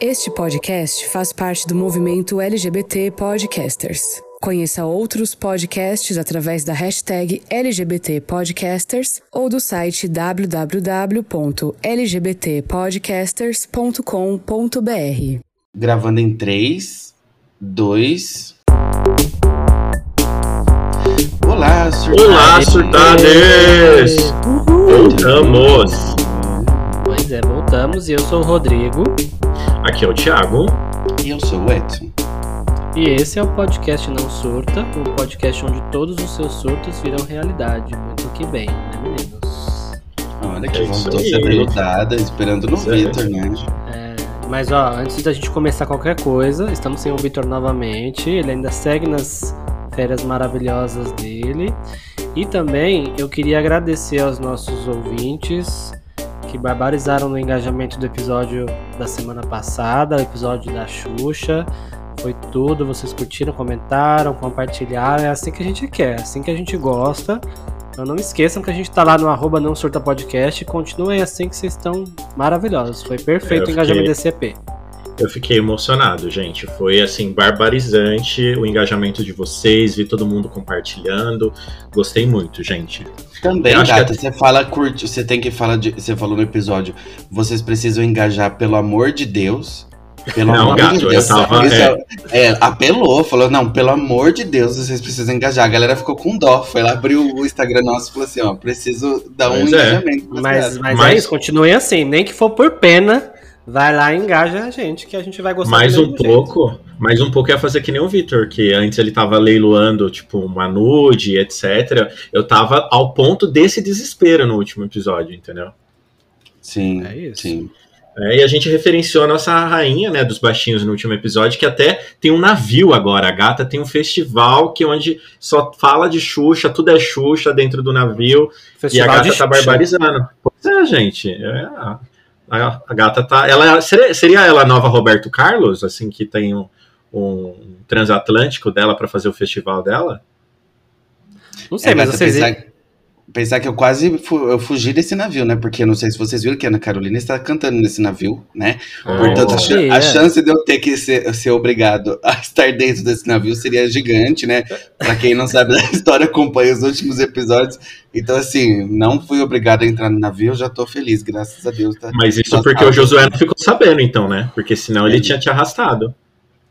Este podcast faz parte do movimento LGBT Podcasters. Conheça outros podcasts através da hashtag LGBT Podcasters ou do site www.lgbtpodcasters.com.br. Gravando em 3, 2. Olá, surtades! Olá, surtades! Voltamos! Pois é, voltamos e eu sou o Rodrigo. Aqui é o Thiago. E eu sou o Edson. E esse é o podcast Não Surta, um podcast onde todos os seus surtos viram realidade. Muito que bem, né, meninos? Olha que É sempre grudada, esperando no. Vitor, né? É, mas ó, antes da gente começar qualquer coisa, estamos sem o Vitor novamente. Ele ainda segue nas férias maravilhosas dele. E também eu queria agradecer aos nossos ouvintes que barbarizaram no engajamento do episódio da semana passada, o episódio da Xuxa. Foi tudo, vocês curtiram, comentaram, compartilharam. É assim que a gente quer, é assim que a gente gosta. Então não esqueçam que a gente tá lá no arroba não surta podcast. Continuem assim que vocês estão maravilhosos. Foi perfeito É, o engajamento fiquei- desse EP. Eu fiquei emocionado, gente. Foi assim, barbarizante o engajamento de vocês, vi todo mundo compartilhando. Gostei muito, gente. Também, Eu gata, que você fala curte, você tem que falar de. Você falou no episódio, vocês precisam engajar pelo amor de Deus. Pelo Não, amor gato, de eu Deus. tava- Isso é- é, apelou, falou, não, pelo amor de Deus, vocês precisam engajar. A galera ficou com dó. Foi lá, abriu o Instagram nosso e falou assim: ó, preciso dar um é. engajamento. Mas, mas, Mas- é isso, continuem assim. Nem que for por pena, vai lá e engaja a gente, que a gente vai gostar Mais do um mesmo jeito. pouco, mais um pouco ia fazer que nem o Victor, que antes ele tava leiloando, tipo, uma nude, etc. Eu tava ao ponto desse desespero no último episódio, entendeu? Sim, É isso. sim. É, e a gente referenciou a nossa rainha, né, dos baixinhos no último episódio, que até tem um navio agora. A gata tem um festival que onde só fala de Xuxa, tudo é Xuxa dentro do navio. Festival e a gata tá barbarizando. Pois é, gente. é, a, a- gata tá. Ela seria, seria ela a nova Roberto Carlos, assim, que tem um, um transatlântico dela pra fazer o festival dela? Não sei, É, mas vocês. pensar, pensar que eu quase fu- eu fugi desse navio, né? Porque eu não sei se vocês viram que a Ana Carolina está cantando nesse navio, né? Portanto, a, Oh. Sim, a chance de eu ter que ser, ser obrigado a estar dentro desse navio seria gigante, né? Pra quem não sabe da história, acompanha os últimos episódios. Então, assim, não fui obrigado a entrar no navio, já tô feliz, graças a Deus. Tá? Mas isso porque o Josué não ficou sabendo, então, né? Porque senão ele É. tinha te arrastado.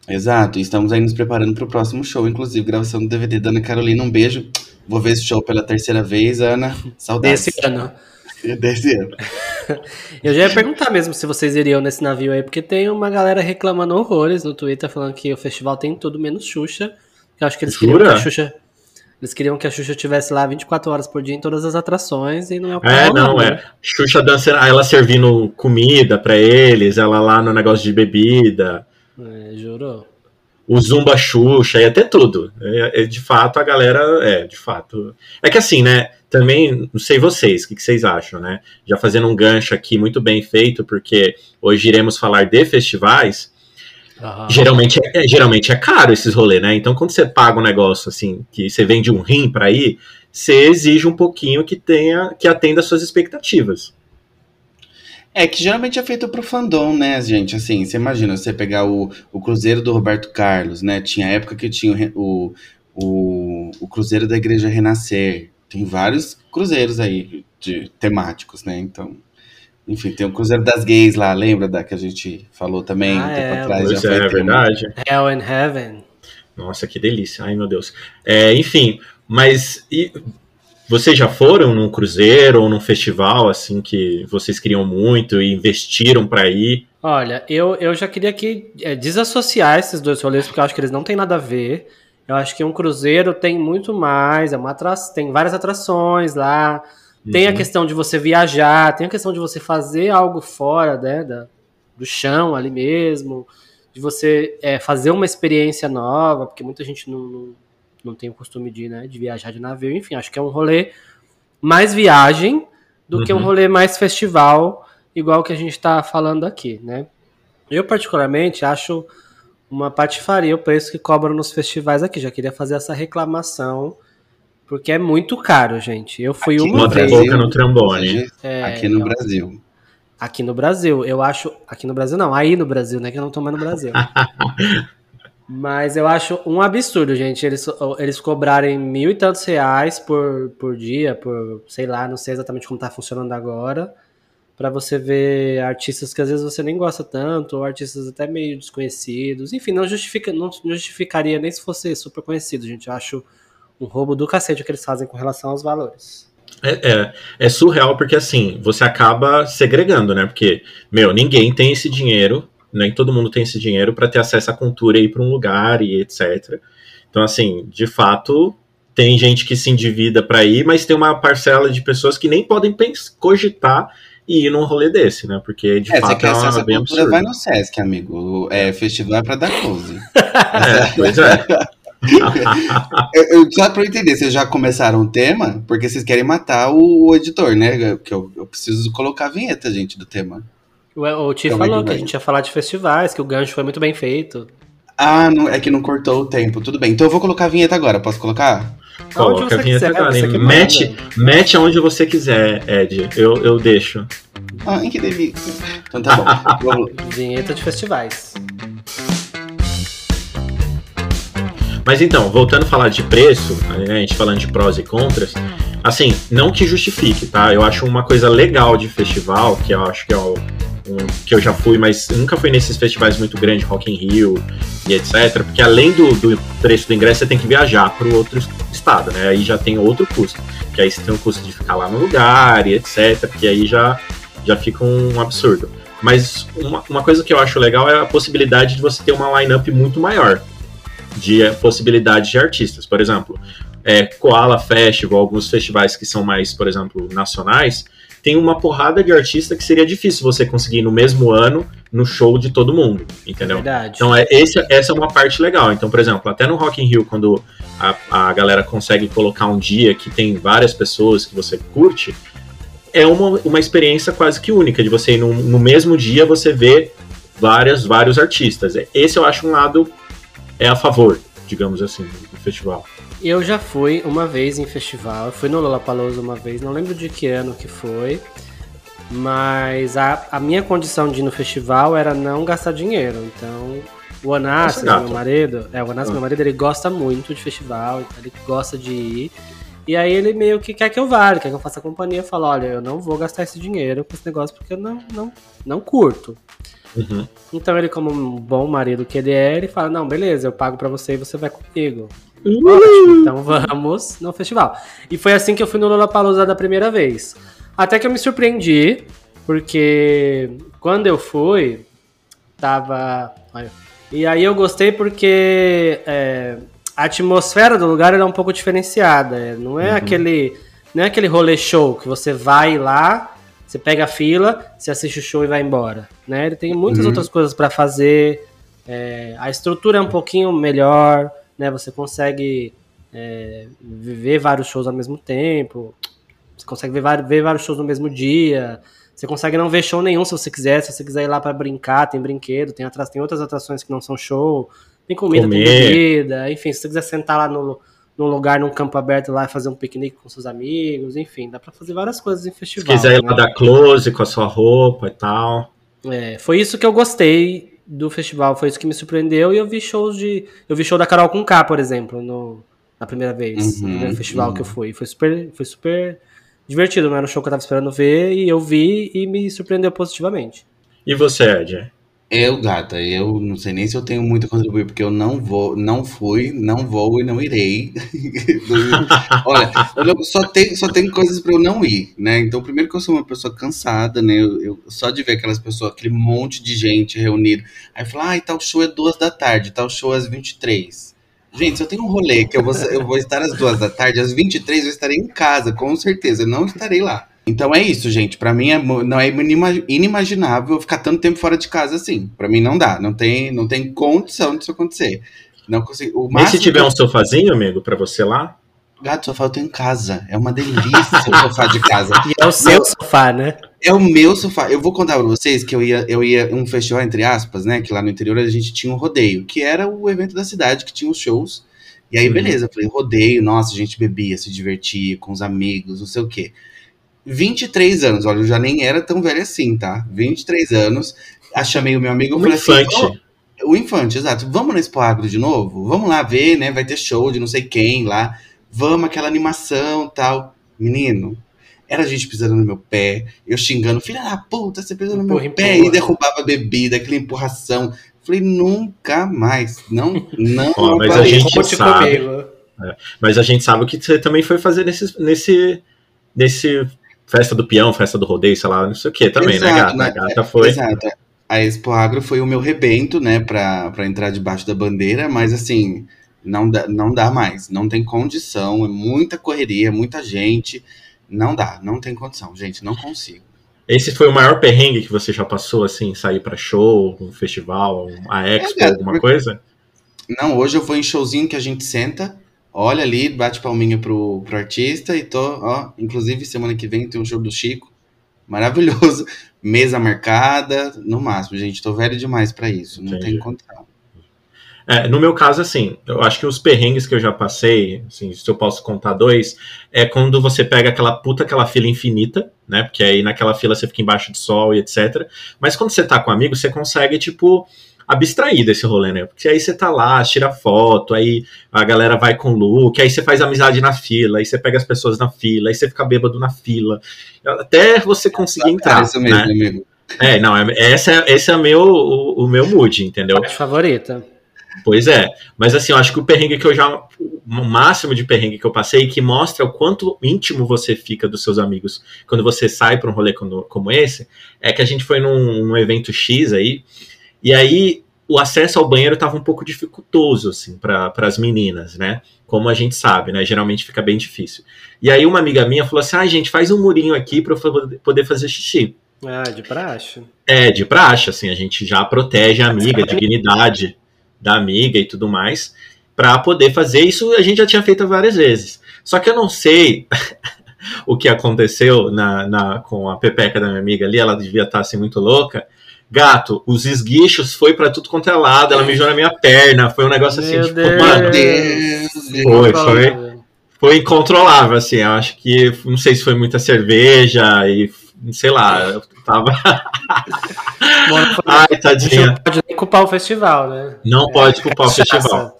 Exato, e estamos aí nos preparando pro próximo show, inclusive, gravação do DVD da Ana Carolina. Um beijo. Vou ver esse show pela terceira vez, Ana. Saudades. Desse ano. Desse ano. Eu já ia perguntar mesmo se vocês iriam nesse navio aí, porque tem uma galera reclamando horrores no Twitter, falando que o festival tem tudo menos Xuxa. Eu acho que eles queriam que Jura? a Xuxa. Eles queriam que a Xuxa estivesse lá 24 horas por dia em todas as atrações e não é o É, tá não, é. né? Xuxa dançando, ela servindo comida pra eles, ela lá no negócio de bebida. É, jurou. O Zumba Xuxa, ia ter tudo. É, é, de fato, a galera. É, de fato. É que assim, né? Também, não sei vocês, o que, que vocês acham, né? Já fazendo um gancho aqui muito bem feito, porque hoje iremos falar de festivais. Geralmente, é, geralmente é caro esses rolês, né? Então, quando você paga um negócio assim, que você vende um rim pra ir, você exige um pouquinho que tenha, que atenda às suas expectativas. É que geralmente é feito pro fandom, né, gente? Assim, você imagina, você pegar o, o Cruzeiro do Roberto Carlos, né? Tinha época que tinha o, o, o, o Cruzeiro da Igreja Renascer. Tem vários cruzeiros aí de, temáticos, né? Então, enfim, tem o Cruzeiro das Gays lá, lembra da que a gente falou também Ah, um tempo é, atrás? Pois já é, foi é verdade. Hell and Heaven. Nossa, que delícia. Ai, meu Deus. É, enfim, mas e, vocês já foram num cruzeiro ou num festival assim que vocês queriam muito e investiram pra ir? Olha, eu, eu já queria aqui é, desassociar esses dois rolês, porque eu acho que eles não têm nada a ver. Eu acho que um cruzeiro tem muito mais, é uma tem várias atrações lá. Tem a Uhum. questão de você viajar, tem a questão de você fazer algo fora né, da, do chão ali mesmo, de você é, fazer uma experiência nova, porque muita gente não, não, não tem o costume de, né, de viajar de navio. Enfim, acho que é um rolê mais viagem do que um Uhum. rolê mais festival, igual que a gente está falando aqui, né? Eu, particularmente, acho uma patifaria o preço que cobram nos festivais aqui. Já queria fazer essa reclamação, porque é muito caro, gente. Eu fui Aqui uma no Bota a vez. Brasil, boca no trombone. Aqui no É, Brasil. aqui no Brasil. Eu acho. Aqui no Brasil não, aí no Brasil, né? Que eu não tô mais no Brasil. Mas eu acho um absurdo, gente, eles, eles cobrarem mil e tantos reais por, por dia, por, sei lá, não sei exatamente como tá funcionando agora, para você ver artistas que às vezes você nem gosta tanto, ou artistas até meio desconhecidos. Enfim, não, justifica, não justificaria nem se fosse super conhecido, gente. Eu acho um roubo do cacete que eles fazem com relação aos valores. É, é, é, surreal porque assim, você acaba segregando, né? Porque, meu, ninguém tem esse dinheiro, nem todo mundo tem esse dinheiro para ter acesso à cultura e ir para um lugar e etc. Então, assim, de fato, tem gente que se endivida para ir, mas tem uma parcela de pessoas que nem podem cogitar e ir num rolê desse, né? Porque de é, fato é uma bem cultura, absurda. vai no Sesc, amigo. É, festival é pra dar close. É, pois é. Eu- eu- só pra eu entender, vocês já começaram o tema? Porque vocês querem matar o, o editor, né? Que eu, eu preciso colocar a vinheta, gente, do tema. O, o Ti Calma aí falou que a gente ia falar de festivais, que o gancho foi muito bem feito. Ah, não, é que não cortou o tempo. Tudo bem. Então eu vou colocar a vinheta agora. Posso colocar? Coloca a você vinheta quiser, agora. você Mete, mete aonde você quiser, Ed. Eu, eu deixo. Ai, que delícia. Então tá bom. Vamos- Vinheta de festivais. Mas então, voltando a falar de preço, né, a gente falando de prós e contras, assim, não que justifique, tá? Eu acho uma coisa legal de festival, que eu acho que é o que eu já fui, mas nunca fui nesses festivais muito grandes, Rock in Rio e etc, porque além do, do preço do ingresso, você tem que viajar para o outro estado, né? Aí já tem outro custo, que aí você tem o custo de ficar lá no lugar e etc, que aí já, já fica um absurdo. Mas uma, uma coisa que eu acho legal é a possibilidade de você ter uma line-up muito maior de eh, possibilidade de artistas. Por exemplo, é, Koala Festival, alguns festivais que são mais, por exemplo, nacionais, tem uma porrada de artista que seria difícil você conseguir no mesmo ano no show de todo mundo, entendeu? Verdade. Então, é, esse, essa é uma parte legal. Então, por exemplo, até no Rock in Rio, quando a, a galera consegue colocar um dia que tem várias pessoas que você curte, é uma, uma experiência quase que única, de você ir no, no mesmo dia você ver várias, vários artistas. Esse eu acho um lado é a favor, digamos assim, do festival. Eu já fui uma vez em festival, fui no Lollapalooza uma vez, não lembro de que ano que foi, mas a, a minha condição de ir no festival era não gastar dinheiro, então o Onassis, gato. meu marido, é, o Onassis, Ah. meu marido, ele gosta muito de festival, então ele gosta de ir, e aí ele meio que quer que eu vá, quer que eu faça companhia, fala, olha, eu não vou gastar esse dinheiro com esse negócio porque eu não, não, não curto. Uhum. Então ele, como um bom marido que ele é, ele fala, não, beleza, eu pago pra você e você vai comigo. Ótimo, então vamos no festival. E foi assim que eu fui no Lollapalooza da primeira vez. Até que eu me surpreendi, porque quando eu fui, tava... e aí eu gostei porque é, a atmosfera do lugar era um pouco diferenciada. é, Não é aquele... Não é aquele rolê show que você vai lá, você pega a fila, você assiste o show e vai embora. Né? Ele tem muitas Uhum. outras coisas pra fazer. é, a estrutura é um pouquinho melhor, né? Você consegue é, ver vários shows ao mesmo tempo. Você consegue ver, ver vários shows no mesmo dia. Você consegue não ver show nenhum se você quiser. Se você quiser ir lá pra brincar, tem brinquedo, tem, atra- tem outras atrações que não são show. Tem comida, tem Comer. bebida. Enfim, se você quiser sentar lá no, num lugar, num campo aberto lá fazer um piquenique com seus amigos. Enfim, dá pra fazer várias coisas em Se festival. quiser ir né? lá dar close com a sua roupa e tal. É, foi isso que eu gostei do festival, foi isso que me surpreendeu e eu vi shows de, eu vi show da Carol com K, por exemplo, no, na primeira vez, no Uhum, primeiro festival uhum. que eu fui, foi super, foi super divertido, não era um show que eu tava esperando ver e eu vi e me surpreendeu positivamente. E você, Ed? Eu, gata, eu não sei nem se eu tenho muito a contribuir, porque eu não vou, não fui, não vou e não irei. Olha, só tem, só tem coisas pra eu não ir, né? Então, primeiro que eu sou uma pessoa cansada, né? Eu, eu- só de ver aquelas pessoas, aquele monte de gente reunida. Aí fala, ai, tal show é duas da tarde, tal show é às 23. Gente, se eu tenho um rolê que eu vou, eu vou estar às duas da tarde, às 23 eu estarei em casa, com certeza, eu não estarei lá. Então é isso, gente. Pra mim é, não é inima- inimaginável eu ficar tanto tempo fora de casa assim. Pra mim não dá, não tem, não tem condição disso acontecer. Não consigo. O E se tiver eu- um sofazinho, amigo, pra você lá? gato sofá eu tenho em casa. É uma delícia o sofá de casa. E é o seu sofá, né? É o meu sofá. Eu vou contar pra vocês que eu ia, eu ia um festival, entre aspas, né? Que lá no interior a gente tinha um rodeio, que era o evento da cidade que tinha os shows. E aí, Uhum. beleza, eu falei, rodeio, nossa, a gente bebia, se divertia com os amigos, não sei o quê. 23 anos, olha, eu já nem era tão velho assim, tá? 23 anos. A chamei o meu amigo e Um falei infante. assim. "Ô, o infante, exato. Vamos no Expo Agro de novo? Vamos lá ver, né? Vai ter show de não sei quem lá. Vamos, aquela animação tal. Menino, era a gente pisando no meu pé, eu xingando, filha da puta, você pisou no meu Empurra, pé empurra. e derrubava a bebida, aquela empurração. Falei, nunca mais. Não, não. Ó, mas a farei. gente sabe. comigo. Mas a gente sabe o que você também foi fazer nesse, nesse, nesse festa do peão, festa do rodeio, sei lá, não sei o que também, né, Exato, gata? A né? gata foi. Exato. A Expo Agro foi o meu rebento, né, pra, pra entrar debaixo da bandeira, mas assim, não dá, não dá mais. Não tem condição, é muita correria, muita gente. Não dá, não tem condição, gente, não consigo. Esse foi o maior perrengue que você já passou, assim, sair pra show, um festival, a expo, É, alguma coisa? Não, hoje eu vou em showzinho que a gente senta, olha ali, bate palminha pro, pro artista e tô, ó, inclusive semana que vem tem um show do Chico, maravilhoso, mesa marcada, no máximo, gente, tô velho demais pra isso, não Entendi. tem condição. É, no meu caso, assim, eu acho que os perrengues que eu já passei, assim, se eu posso contar dois, é quando você pega aquela puta, aquela fila infinita, né? Porque aí naquela fila você fica embaixo de sol e etc. Mas quando você tá com amigos, você consegue, tipo, abstrair desse rolê, né? Porque aí você tá lá, tira foto, aí a galera vai com look, aí você faz amizade na fila, aí você pega as pessoas na fila, aí você fica bêbado na fila, até você conseguir entrar. É isso mesmo, né? amigo. É, não, é, essa é, esse é meu, o, o meu mood, entendeu? Parte favorita. Pois é, mas assim, eu acho que o perrengue que eu já. O máximo de perrengue que eu passei, que mostra o quanto íntimo você fica dos seus amigos quando você sai para um rolê como, como esse, é que a gente foi num, num evento X aí, e aí o acesso ao banheiro estava um pouco dificultoso, assim, para as meninas, né? Como a gente sabe, né? Geralmente fica bem difícil. E aí uma amiga minha falou assim: ah, gente, faz um murinho aqui para eu poder fazer xixi. Ah, de praxe. É, de praxe, assim, a gente já protege a amiga, a dignidade da amiga e tudo mais, para poder fazer isso. A gente já tinha feito várias vezes. Só que eu não sei o que aconteceu na, na- com a pepeca da minha amiga ali, ela devia estar assim muito louca. Gato, os esguichos foi para tudo quanto é lado, ela mijou na minha perna, foi um negócio assim, Meu tipo, Deus. mano, Foi, foi. foi incontrolável, assim, eu acho que, não sei se foi muita cerveja e, sei lá, eu tava... Ai, tadinha. não pode nem culpar o festival, né? Não pode culpar o Cachaça. festival.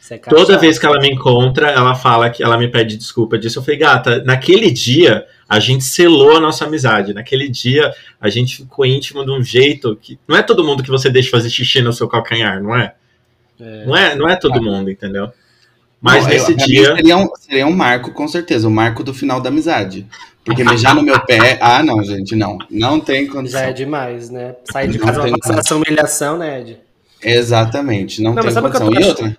Isso é Toda vez que ela me encontra, ela fala que ela me pede desculpa disso. Eu falei, gata, naquele dia a gente selou a nossa amizade. Naquele dia a gente ficou íntimo de um jeito que. Não é todo mundo que você deixa fazer xixi no seu calcanhar, não é? É. Não é, não é todo mundo, entendeu? Mas Não, nesse eu- dia. Seria um, seria um marco, com certeza, o marco do final da amizade. Porque mijar no meu pé. Ah, não, gente, não. Não tem condição. Já é demais, né? Sair de Não casa é tem uma passar essa humilhação, né, Ed? Exatamente, não, Não, tem condição. tô E achando?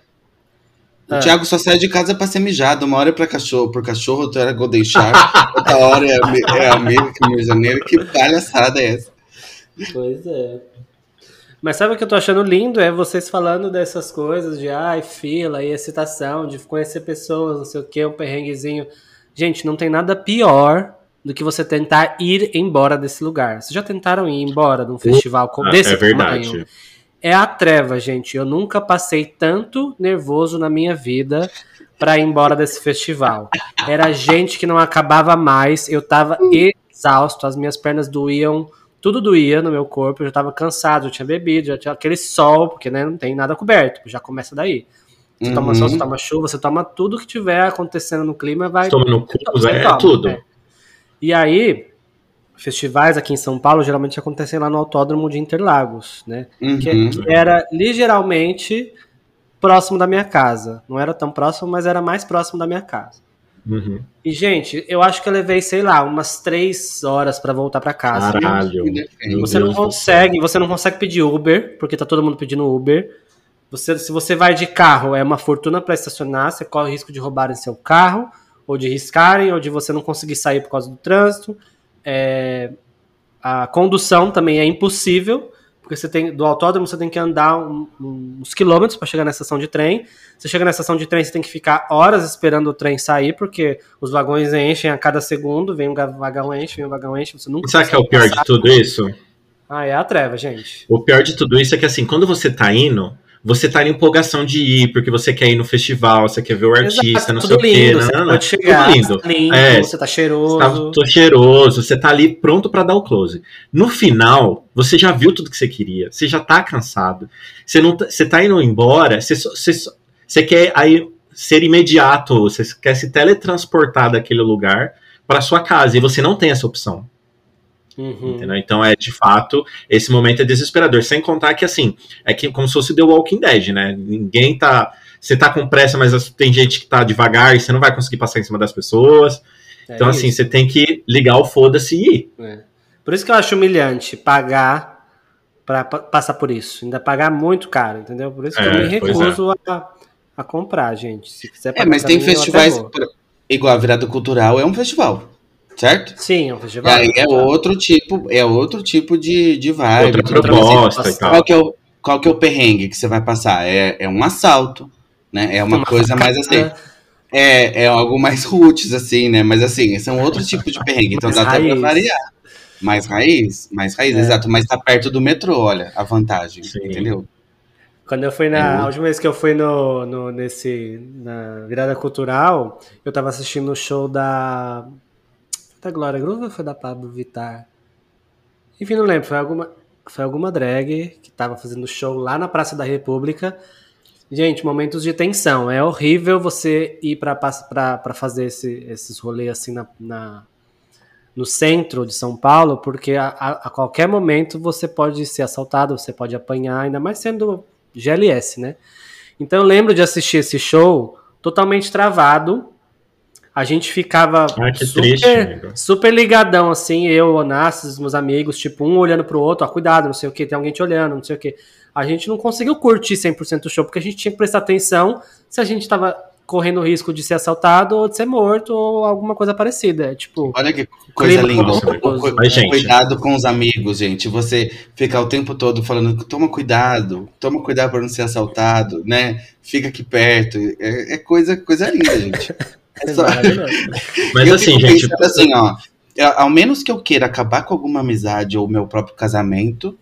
Outra? Ah. O Thiago só sai de casa pra ser mijado. Uma hora é pra cachorro, por cachorro, outra hora é Golden Shower, outra hora é, é mija nele. Que palhaçada é essa? Pois é. Mas sabe o que eu tô achando lindo? É vocês falando dessas coisas de ai, fila e excitação, de conhecer pessoas, não sei o que, um perrenguezinho. Gente, não tem nada pior do que você tentar ir embora desse lugar. Vocês já tentaram ir embora de um festival como Ah, desse é verdade. tamanho? É a treva, gente. Eu nunca passei tanto nervoso na minha vida pra ir embora desse festival. Era gente que não acabava mais. Eu tava exausto, as minhas pernas doíam, tudo doía no meu corpo. Eu já tava cansado, eu tinha bebido, já tinha aquele sol, porque né, não tem nada coberto. Já começa daí. Você toma Uhum. sol, você toma chuva, você toma tudo que tiver acontecendo no clima, vai. Toma no cu, é, toma, tudo. é. E aí, festivais aqui em São Paulo geralmente acontecem lá no Autódromo de Interlagos, né? que, Uhum. que era ligeiramente próximo da minha casa. Não era tão próximo, mas era mais próximo da minha casa. Uhum. E, gente, eu acho que eu levei, sei lá, umas três horas pra voltar pra casa. Caralho. Você não consegue, você não consegue pedir Uber, porque tá todo mundo pedindo Uber. Você, se você vai de carro, é uma fortuna pra estacionar, você corre o risco de roubarem seu carro, ou de riscarem, ou de você não conseguir sair por causa do trânsito. É, a condução também é impossível, porque você tem do autódromo você tem que andar um- uns quilômetros para chegar na estação de trem. Você chega na estação de trem, você tem que ficar horas esperando o trem sair, porque os vagões enchem a cada segundo, vem um vagão enche, vem um vagão enche, você nunca Sabe o que é o pior passar. de tudo isso? Ah, é a treva, gente. O pior de tudo isso é que, assim, quando você tá indo, você tá em empolgação de ir, porque você quer ir no festival, você quer ver o artista, Exato, não sei o quê. Não, não, não. Pode chegar, tudo lindo. Tá lindo, é, você tá cheiroso. Tá, tô cheiroso, você tá ali pronto para dar o close. No final, você já viu tudo que você queria, você já tá cansado. Você, não, tá, você tá indo embora, você, você, você quer aí ser imediato, você quer se teletransportar daquele lugar para sua casa, e você não tem essa opção. Uhum. Então é de fato, esse momento é desesperador. Sem contar que assim, é que como se fosse The Walking Dead, né? Ninguém tá. Você tá com pressa, mas tem gente que tá devagar e você não vai conseguir passar em cima das pessoas. É então, assim, isso. assim, você tem que ligar o foda-se e ir. É. Por isso que eu acho humilhante pagar para passar por isso. Ainda pagar muito caro, entendeu? Por isso que é, eu me recuso é. a, a comprar, gente. Se quiser É, mas tem mim, festivais. Igual a Virada Cultural é um festival certo? Sim, é um festival. E aí é outro tipo, é outro tipo de, de vibe. Outra proposta e tal. Qual que, é o, qual que é o perrengue que você vai passar? É, é um assalto, né? É uma, uma coisa mais assim. É, é algo mais roots, assim, né? Mas assim, esse é um outro tipo de perrengue, então dá raiz. até pra variar. Mais raiz, mais raiz, é. exato, mas tá perto do metrô, olha, a vantagem, Sim. entendeu? Quando eu fui na. É. A última vez que eu fui no, no, nesse. na virada cultural, eu tava assistindo o show da da Glória Groove ou foi da Pablo Vittar? Enfim, não lembro. Foi alguma, foi alguma drag que tava fazendo show lá na Praça da República. Gente, momentos de tensão. É horrível você ir para fazer esse, esses rolês assim na, na, no centro de São Paulo, porque a, a, a, qualquer momento você pode ser assaltado, você pode apanhar, ainda mais sendo GLS, né? Então eu lembro de assistir esse show totalmente travado, a gente ficava ah, super, triste, super ligadão, assim, eu, Onassis, meus amigos, tipo, um olhando pro outro, ó, cuidado, não sei o que, tem alguém te olhando, não sei o que. A gente não conseguiu curtir 100% o show, porque a gente tinha que prestar atenção se a gente tava correndo o risco de ser assaltado ou de ser morto ou alguma coisa parecida. Tipo, olha que coisa linda. Mas, gente. Cuidado com os amigos, gente. Você ficar o tempo todo falando, toma cuidado, toma cuidado para não ser assaltado, né? Fica aqui perto. É, é coisa, coisa linda, gente. É só... Mas eu assim, gente. Assim, ó, ao menos que eu queira acabar com alguma amizade ou meu próprio casamento,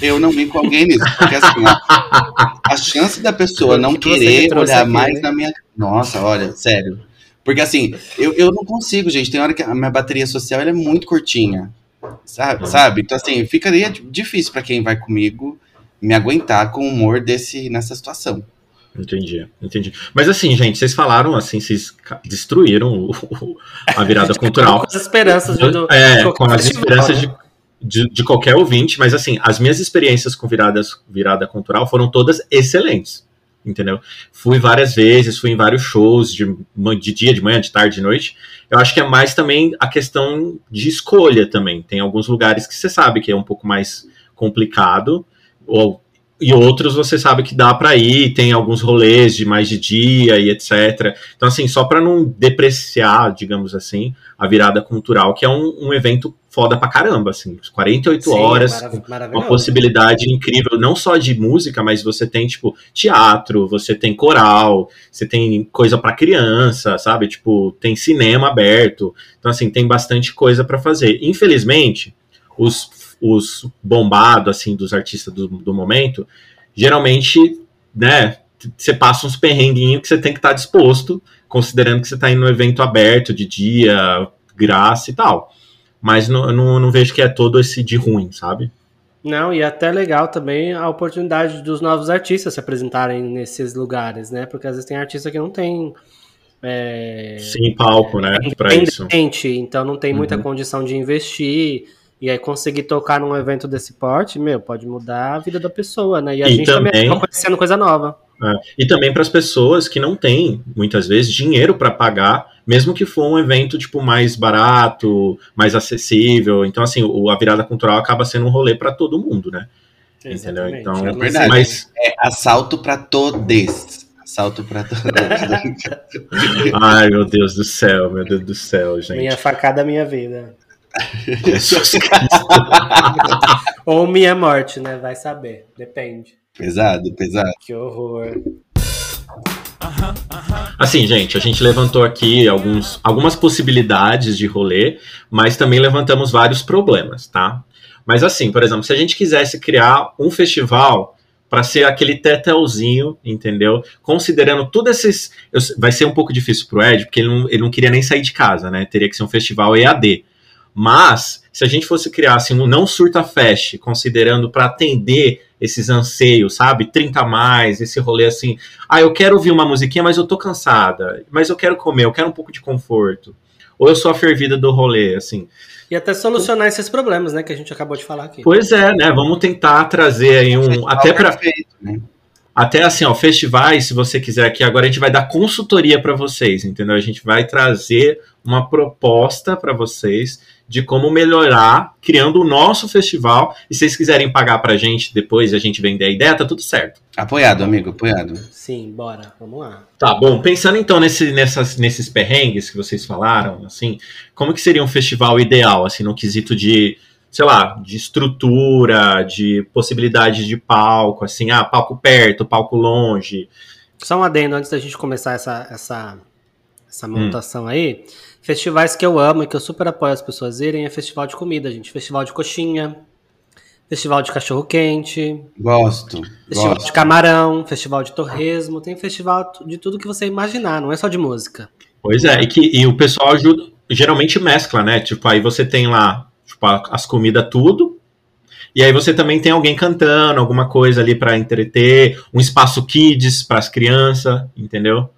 eu não vim com alguém nisso. Porque assim, ó, a chance da pessoa não querer olhar aqui, mais né? na minha. Nossa, olha, sério. Porque assim, eu, eu não consigo, gente. Tem hora que a minha bateria social é muito curtinha. Sabe? Sabe? Então, assim, ficaria difícil para quem vai comigo me aguentar com o humor desse, nessa situação. Entendi, entendi. Mas assim, gente, vocês falaram assim, vocês destruíram o, o, a virada cultural. com as esperanças do, É, com as esperanças de, de, de, qualquer ouvinte, mas assim, as minhas experiências com viradas, virada cultural foram todas excelentes. Entendeu? Fui várias vezes, fui em vários shows de, de dia, de manhã, de tarde, de noite. Eu acho que é mais também a questão de escolha também. Tem alguns lugares que você sabe que é um pouco mais complicado, ou e outros você sabe que dá para ir, tem alguns rolês de mais de dia e etc. Então, assim, só para não depreciar, digamos assim, a virada cultural, que é um, um evento foda pra caramba, assim, 48 Sim, horas, uma possibilidade incrível, não só de música, mas você tem, tipo, teatro, você tem coral, você tem coisa para criança, sabe? Tipo, tem cinema aberto. Então, assim, tem bastante coisa para fazer. Infelizmente, os os bombados, assim, dos artistas do, do momento, geralmente, né, você passa uns perrenguinhos que você tem que estar tá disposto, considerando que você está indo num evento aberto, de dia, graça e tal. Mas não, não, não vejo que é todo esse de ruim, sabe? Não, e é até legal também a oportunidade dos novos artistas se apresentarem nesses lugares, né? Porque às vezes tem artista que não tem. É, Sim, palco, né? É, para isso. Então não tem muita uhum. condição de investir. E aí conseguir tocar num evento desse porte, meu, pode mudar a vida da pessoa, né? E a e gente também, também conhecendo coisa nova. É, e também para as pessoas que não têm, muitas vezes, dinheiro para pagar, mesmo que for um evento tipo mais barato, mais acessível. Então, assim, o, a virada cultural acaba sendo um rolê para todo mundo, né? Entendeu? Então, é verdade. Mas... É assalto para todos. Assalto para todos. Ai, meu Deus do céu, meu Deus do céu, gente. Minha facada, minha vida. Ou minha morte, né? Vai saber. Depende. Pesado, pesado. Que horror. Assim, gente, a gente levantou aqui alguns, algumas possibilidades de rolê, mas também levantamos vários problemas, tá? Mas assim, por exemplo, se a gente quisesse criar um festival para ser aquele tetelzinho, entendeu? Considerando tudo esses. Eu, vai ser um pouco difícil pro Ed, porque ele não, ele não queria nem sair de casa, né? Teria que ser um festival EAD. Mas, se a gente fosse criar assim, um não surta fest, considerando para atender esses anseios, sabe? 30 a mais, esse rolê assim. Ah, eu quero ouvir uma musiquinha, mas eu tô cansada. Mas eu quero comer, eu quero um pouco de conforto. Ou eu sou a fervida do rolê, assim. E até solucionar esses problemas, né, que a gente acabou de falar aqui. Pois é, né? Vamos tentar trazer aí um. Até para. Né? Até assim, ó, festivais, se você quiser aqui, agora a gente vai dar consultoria para vocês, entendeu? A gente vai trazer uma proposta para vocês de como melhorar criando o nosso festival. E se vocês quiserem pagar pra gente depois e a gente vender a ideia, tá tudo certo. Apoiado, amigo, apoiado. Sim, bora, vamos lá. Tá bom, pensando então nesse, nessas, nesses perrengues que vocês falaram, assim, como que seria um festival ideal, assim, no quesito de, sei lá, de estrutura, de possibilidade de palco, assim, ah, palco perto, palco longe. Só um adendo antes da gente começar essa, essa, essa montação hum. aí. Festivais que eu amo e que eu super apoio as pessoas irem é festival de comida, gente. Festival de coxinha, festival de cachorro quente. Gosto. Festival gosto. de camarão, festival de torresmo. Tem festival de tudo que você imaginar, não é só de música. Pois é, e, que, e o pessoal ajuda, geralmente mescla, né? Tipo, aí você tem lá tipo, as comidas tudo, e aí você também tem alguém cantando, alguma coisa ali para entreter, um espaço kids para as crianças, entendeu?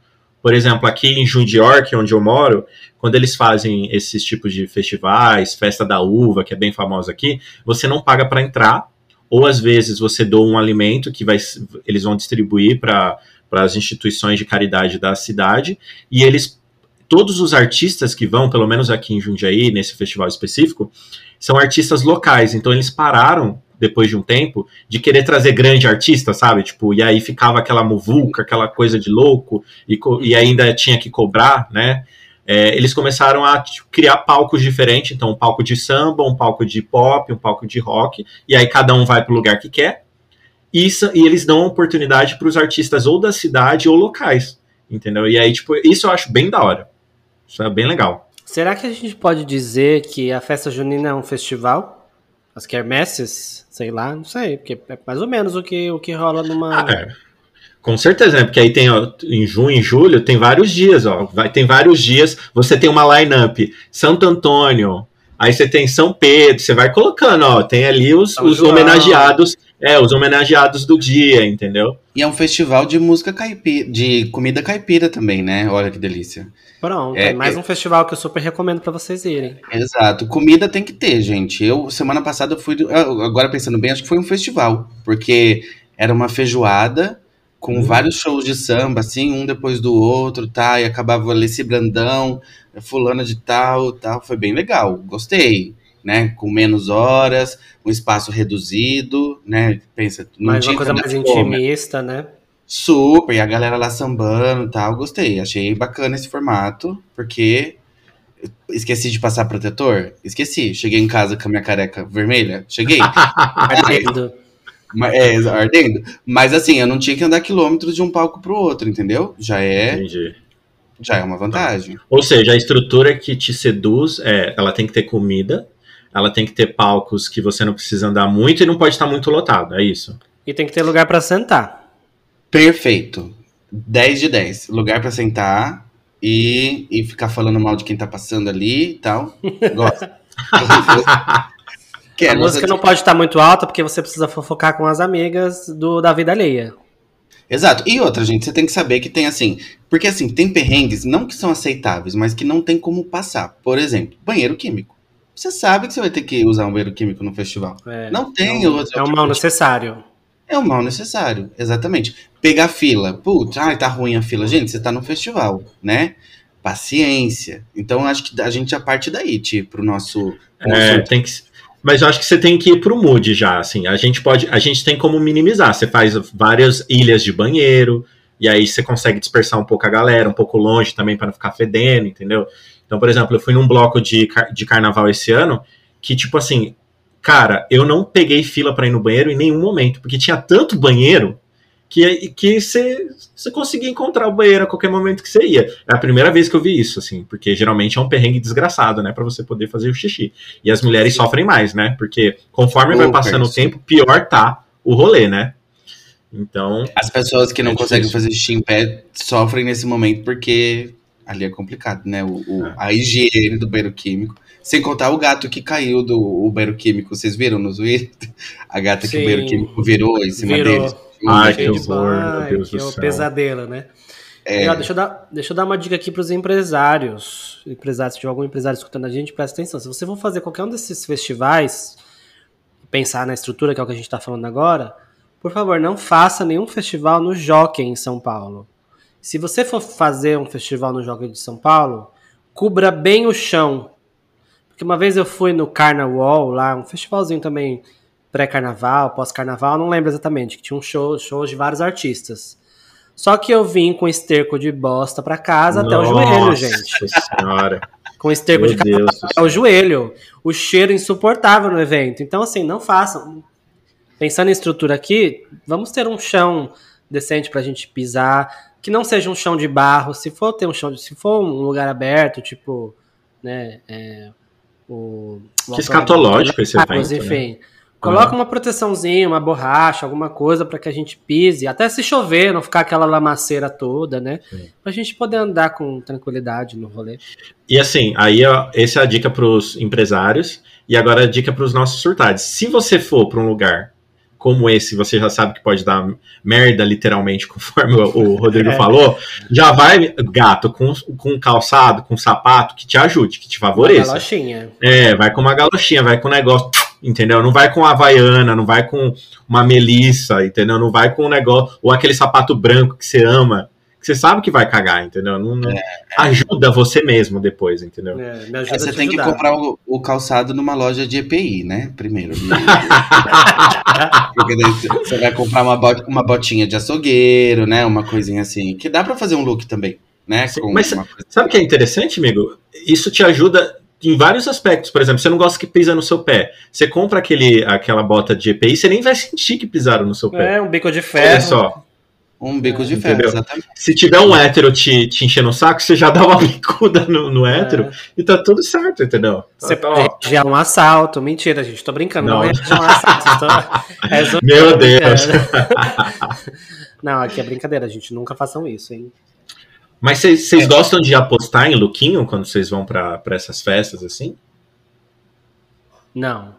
Por exemplo, aqui em Jundiaí, que é onde eu moro, quando eles fazem esses tipos de festivais, festa da uva, que é bem famosa aqui, você não paga para entrar, ou às vezes você doa um alimento que vai, eles vão distribuir para as instituições de caridade da cidade, e eles, todos os artistas que vão, pelo menos aqui em Jundiaí, nesse festival específico, são artistas locais, então eles pararam depois de um tempo, de querer trazer grande artista, sabe? Tipo, e aí ficava aquela muvuca, aquela coisa de louco, e, e ainda tinha que cobrar, né? É, eles começaram a tipo, criar palcos diferentes, então um palco de samba, um palco de pop, um palco de rock, e aí cada um vai para o lugar que quer, isso, e eles dão oportunidade para os artistas ou da cidade ou locais, entendeu? E aí, tipo, isso eu acho bem da hora. Isso é bem legal. Será que a gente pode dizer que a festa junina é um festival? As quermesses, sei lá, não sei, porque é mais ou menos o que, o que rola numa. Ah, é. Com certeza, né? Porque aí tem, ó, em junho e julho, tem vários dias, ó. Vai, tem vários dias, você tem uma line-up. Santo Antônio, aí você tem São Pedro, você vai colocando, ó. Tem ali os, os homenageados, é, os homenageados do dia, entendeu? E é um festival de música caipira, de comida caipira também, né? Olha que delícia. Pronto, é, é mais é... um festival que eu super recomendo para vocês irem. Exato, comida tem que ter, gente. Eu semana passada eu fui, agora pensando bem, acho que foi um festival, porque era uma feijoada com hum. vários shows de samba, assim, um depois do outro, tá? E acabava Alessi Brandão, fulana de tal, tal. Foi bem legal, gostei, né? Com menos horas, um espaço reduzido, né? Pensa, não mais uma coisa mais intimista, né? Super, e a galera lá sambando e tal, gostei. Achei bacana esse formato, porque esqueci de passar protetor? Esqueci. Cheguei em casa com a minha careca vermelha. Cheguei. ardendo. É, ardendo. Mas assim, eu não tinha que andar quilômetros de um palco pro outro, entendeu? Já é. Entendi. Já é uma vantagem. Ou seja, a estrutura que te seduz é, ela tem que ter comida, ela tem que ter palcos que você não precisa andar muito e não pode estar muito lotado, é isso. E tem que ter lugar para sentar. Perfeito. 10 de 10. Lugar para sentar e, e ficar falando mal de quem tá passando ali e tal. Gosto. a música não pode estar muito alta porque você precisa fofocar com as amigas do, da vida alheia. Exato. E outra, gente, você tem que saber que tem assim. Porque assim, tem perrengues, não que são aceitáveis, mas que não tem como passar. Por exemplo, banheiro químico. Você sabe que você vai ter que usar um banheiro químico no festival. É, não tem é um, outro. É um mal necessário. É um mal necessário, exatamente. Pegar fila. Putz, ai, tá ruim a fila. Gente, você tá no festival, né? Paciência. Então, acho que a gente já parte daí, tipo, pro nosso. É, tem que. Mas eu acho que você tem que ir pro mood já, assim. A gente pode. A gente tem como minimizar. Você faz várias ilhas de banheiro, e aí você consegue dispersar um pouco a galera, um pouco longe também para não ficar fedendo, entendeu? Então, por exemplo, eu fui num bloco de, de carnaval esse ano que, tipo assim, Cara, eu não peguei fila para ir no banheiro em nenhum momento, porque tinha tanto banheiro que que você conseguia encontrar o banheiro a qualquer momento que você ia. É a primeira vez que eu vi isso, assim, porque geralmente é um perrengue desgraçado, né, para você poder fazer o xixi. E as mulheres sofrem mais, né? Porque conforme vai passando o tempo, pior tá o rolê, né? Então. As pessoas que não É conseguem fazer xixi em pé sofrem nesse momento porque ali é complicado, né? O, o- É. A higiene do banheiro químico. Sem contar o gato que caiu do o banheiro químico. Vocês viram no Twitter? A gata que Sim. o banheiro químico virou em cima Virou. deles. Ai, que horror, meu Deus que do é o céu. pesadelo, né? É. E, ó, deixa, eu dar, deixa eu dar uma dica aqui pros empresários. Empresários, se tiver algum empresário escutando a gente, presta atenção. Se você for fazer qualquer um desses festivais, pensar na estrutura que é o que a gente tá falando agora, por favor, não faça nenhum festival no Jockey em São Paulo. Se você for fazer um festival no Jockey de São Paulo, cubra bem o chão. Porque uma vez eu fui no Carnaval, lá, um festivalzinho também pré-carnaval, pós-carnaval, não lembro exatamente, que tinha um show, shows de vários artistas. Só que eu vim com esterco de bosta pra casa até o joelho, Nossa gente. senhora. Com esterco Meu de Deus até o joelho. O cheiro insuportável no evento. Então, assim, não façam. Pensando em estrutura aqui, vamos ter um chão decente pra gente pisar, que não seja um chão de barro. Se for ter um chão, de, se for um lugar aberto, tipo, né, é, o, Que escatológico esse evento, né? enfim. Coloca uma proteçãozinha, uma borracha, alguma coisa pra que a gente pise, até se chover, não ficar aquela lamaceira toda, né? Sim. Pra gente poder andar com tranquilidade no rolê. E assim, aí ó, essa é a dica para os empresários e agora a dica para os nossos surtados. Se você for para um lugar como esse, você já sabe que pode dar merda, literalmente, conforme o, Rodrigo É. falou, já vai, gato, com, com calçado, com sapato que te ajude, que te Uma favoreça. galochinha. É, vai com uma galochinha, vai com um negócio, entendeu? Não vai com a havaiana, não vai com uma melissa, entendeu? Não vai com um negócio, ou aquele sapato branco que você ama, que você sabe que vai cagar, entendeu? Não, não- Ajuda você mesmo depois, entendeu? É, me É, você te tem que ajudar. comprar o, o calçado numa loja de EPI, né? Primeiro. Porque daí você vai comprar uma, bot- uma botinha de açougueiro, né? Uma coisinha assim. Que dá pra fazer um look também, né? Sim, Com mas coisa- Sabe o que é interessante, amigo? Isso te ajuda em vários aspectos. Por exemplo, você não gosta que pisa no seu pé. Você compra aquele, aquela bota de EPI, você nem vai sentir que pisaram no seu pé. É, um bico de ferro. Olha só. Um bico de ferro, exatamente. Se tiver um hétero te, te enchendo o saco, você já dá uma bicuda no, no hétero É. e tá tudo certo, entendeu? Você Tá, pode ó. reagir um assalto. Mentira, gente. Tô brincando. Não, Não. é um assalto. Tô... É Meu Deus. brincando. Não, aqui é brincadeira, gente. Nunca façam isso, hein? Mas vocês vocês gostam de apostar em lookinho quando vocês vão pra pra essas festas assim? Não.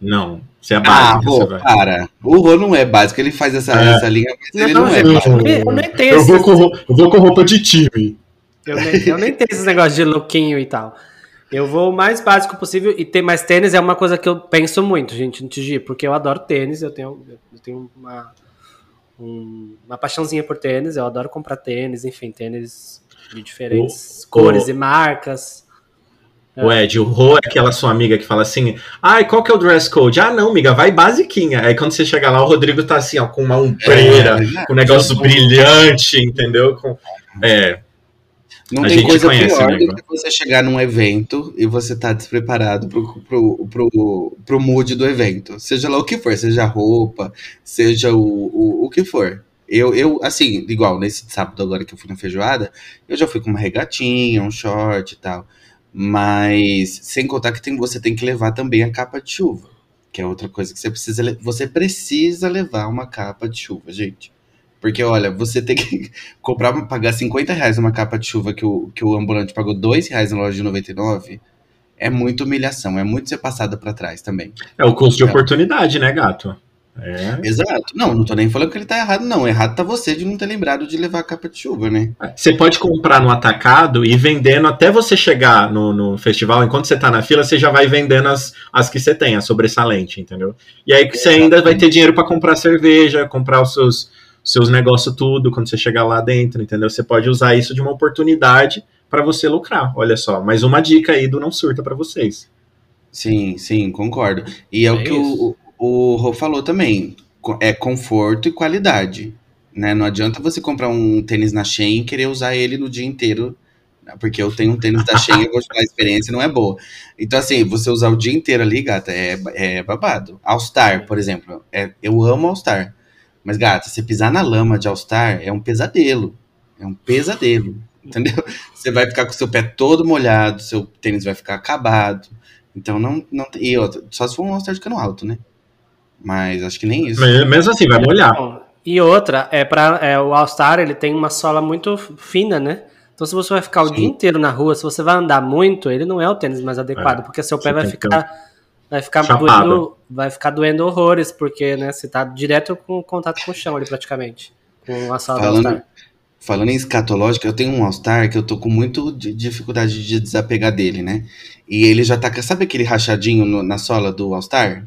Não. Você é Ah, básico, você Rô, vai. para. O Rô não é básico, ele faz essa, É. essa linha, mas ele Não, não, é gente. básico. Eu nem- eu tenho Eu vou, com, eu vou com roupa de time. Eu nem, eu nem tenho esses negócios de lookinho e tal. Eu vou o mais básico possível e ter mais tênis é uma coisa que eu penso muito, gente, de ir, porque eu adoro tênis, eu tenho, eu tenho uma, um- uma paixãozinha por tênis, eu adoro comprar tênis, enfim, tênis de diferentes O- cores o- e marcas. O Ed, o Rô é aquela sua amiga que fala assim: ai, qual que é o dress code? Ah, não, amiga, vai basiquinha. Aí quando você chega lá, o Rodrigo tá assim, ó, com uma ombreira, É, com um negócio brilhante, entendeu? Com, é, Não A tem gente coisa conhece, pior amigo. do que você chegar num evento e você tá despreparado pro, pro, pro, pro mood do evento. Seja lá o que for, seja roupa, seja o, o, o que for. Eu, eu, assim, igual nesse sábado agora que eu fui na feijoada, eu já fui com uma regatinha, um short e tal. Mas sem contar que tem, você tem que levar também a capa de chuva. Que é outra coisa que você precisa. Você precisa levar uma capa de chuva, gente. Porque, olha, você tem que comprar, pagar 50 reais numa capa de chuva que o, que o ambulante pagou 2 reais na loja de 99, é muita humilhação, é muito ser passada pra trás também. é o custo de É. oportunidade, né, gato? É. Exato. Não, não tô nem falando que ele tá errado, não. Errado tá você de não ter lembrado de levar a capa de chuva, né? Você pode comprar no atacado e vendendo até você chegar no, no festival. Enquanto você tá na fila, você já vai vendendo as, as que você tem, a sobressalente, entendeu? E aí que você ainda vai ter dinheiro pra comprar cerveja, comprar os seus, seus negócios tudo quando você chegar lá dentro, entendeu? Você pode usar isso de uma oportunidade pra você lucrar. Olha só, mais uma dica aí do Não Surta pra vocês. Sim, sim, concordo. E é, o É que o, o, Rô falou também. É conforto e qualidade. Né? Não adianta você comprar um tênis na Shein e querer usar ele no dia inteiro. né? Porque eu tenho um tênis da Shein e eu vou te falar, a experiência não é boa. Então, assim, você usar o dia inteiro ali, gata, é, é babado. All Star, por exemplo. É, eu amo All Star. Mas, gata, você pisar na lama de All Star é um pesadelo. É um pesadelo. Entendeu? Você vai ficar com seu pé todo molhado, seu tênis vai ficar acabado. Então não, não e outra, só se for um All-Star de cano alto, né? Mas acho que nem isso. Mesmo assim, vai molhar. E outra, é para é, o All-Star ele tem uma sola muito fina, né? Então se você vai ficar o Sim. dia inteiro na rua, se você vai andar muito, ele não é o tênis mais adequado, É, porque seu pé vai que ficar vai ficar doendo, vai ficar doendo horrores, porque né, você tá direto com contato com o chão ali praticamente, com a sola do Falando, All-Star. falando em escatológica, eu tenho um All-Star que eu tô com muito de- dificuldade de desapegar dele, né? E ele já tá. Sabe aquele rachadinho no- na sola do All-Star?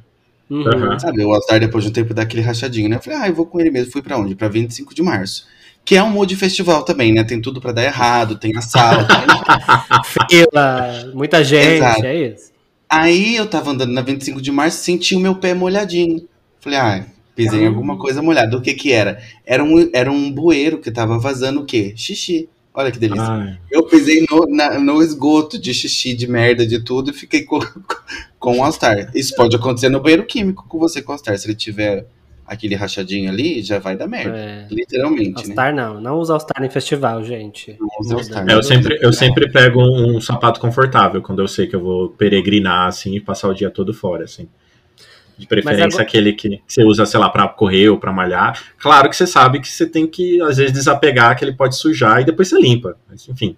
Uhum. Sabe, o All-Star depois de um tempo dá aquele rachadinho, né? Eu falei, ah, eu vou com ele mesmo. Fui pra onde? Pra 25 de março. Que é um mood festival também, né? Tem tudo pra dar errado, tem assalto. Fila, muita gente, Exato. é isso. Aí eu tava andando na 25 de março, senti o meu pé molhadinho. Falei, ah, pisei em alguma coisa molhada. O que que era? Era um, era um bueiro que tava vazando o quê? Xixi. Olha que delícia. Ai, Eu pisei no, na- no esgoto de xixi, de merda, de tudo e fiquei com, com o All-Star. Isso pode acontecer no banheiro químico com você com o All-Star. Se ele tiver aquele rachadinho ali, já vai dar merda. É. Literalmente, né? All-Star não, não usa All-Star em festival, gente. Não usa All-Star. É, eu sempre, eu sempre pego um, um sapato confortável quando eu sei que eu vou peregrinar, assim, e passar o dia todo fora, assim. De preferência agora- aquele que, que você usa, sei lá, pra correr ou pra malhar. Claro que você sabe que você tem que, às vezes, desapegar, que ele pode sujar e depois você limpa. Mas, enfim.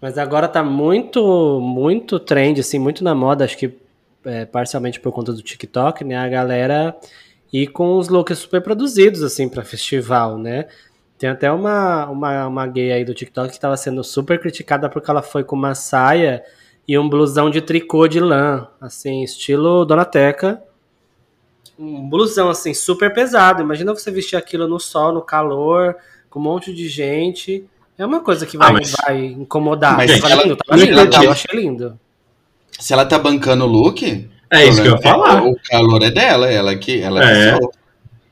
Mas agora tá muito, muito trend, assim, muito na moda, acho que é, parcialmente por conta do TikTok, né? A galera ir com os looks super produzidos, assim, pra festival, né? Tem até uma, uma, uma gay aí do TikTok que tava sendo super criticada porque ela foi com uma saia e um blusão de tricô de lã, assim, estilo Donateca. Um blusão, assim, super pesado. Imagina você vestir aquilo no sol, no calor, com um monte de gente. É uma coisa que vai, Ah, mas- vai incomodar. Mas tava ela- lindo, tava lindo, eu achei lindo. Se ela tá bancando o look. É isso que eu ia falar. O calor é dela, ela que ela É.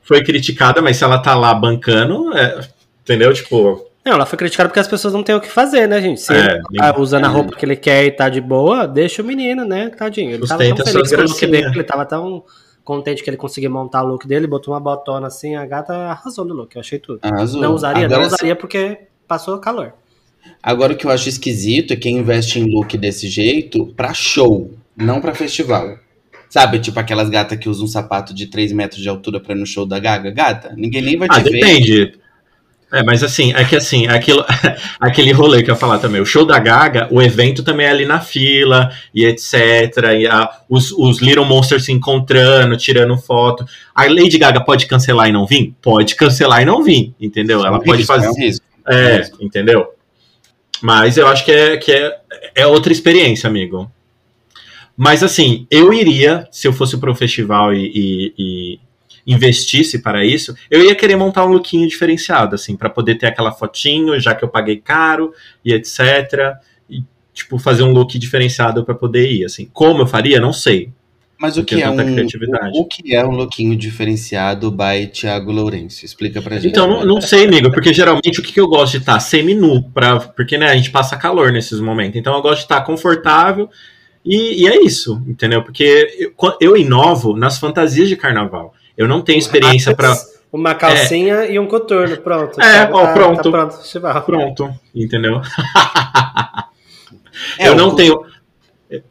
Foi criticada, mas se ela tá lá bancando, é, entendeu? Tipo, Não, ela foi criticada porque as pessoas não têm o que fazer, né, gente? Se É, ele tá usando a é. roupa que ele quer e tá de boa, deixa o menino, né? Tadinho. Ele tava Sustenta tão feliz com o look dele, ele tava tão contente que ele conseguia montar o look dele, botou uma botona assim, a gata arrasou no look, eu achei tudo. Arrasou. Não usaria, Agora, não usaria porque passou calor. Agora o que eu acho esquisito é quem investe em look desse jeito pra show, não pra festival. Sabe, tipo aquelas gatas que usam um sapato de 3 metros de altura pra ir no show da Gaga? Gata, ninguém nem vai te ah, ver. depende. É, mas assim, é que assim, é aquilo, aquele rolê que eu ia falar também, o show da Gaga, o evento também é ali na fila, e etc, e a- os, os Little Monsters se encontrando, tirando foto. A Lady Gaga pode cancelar e não vir? Pode cancelar e não vir, entendeu? Ela É pode fazer... É um risco. É, entendeu? Mas eu acho que é, que é, é outra experiência, amigo. Mas assim, eu iria, se eu fosse pro festival e, e- e investisse para isso, eu ia querer montar um lookinho diferenciado, assim, para poder ter aquela fotinho, já que eu paguei caro e etc. E, tipo, fazer um look diferenciado para poder ir, assim. Como eu faria, não sei. Mas o que é um criatividade. o, o que é um lookinho diferenciado by Thiago Lourenço? Explica pra gente. Então, não, não sei, amigo, porque geralmente o que, que eu gosto de estar semi-nu, pra, porque né, a gente passa calor nesses momentos. Então eu gosto de estar confortável e, e é isso, entendeu? Porque eu, eu inovo nas fantasias de carnaval. Eu não tenho experiência pra. Uma calcinha e um coturno, pronto. É, Tá- ó, tá- pronto. Tá pronto, festival. Pronto, entendeu? É, eu não tenho.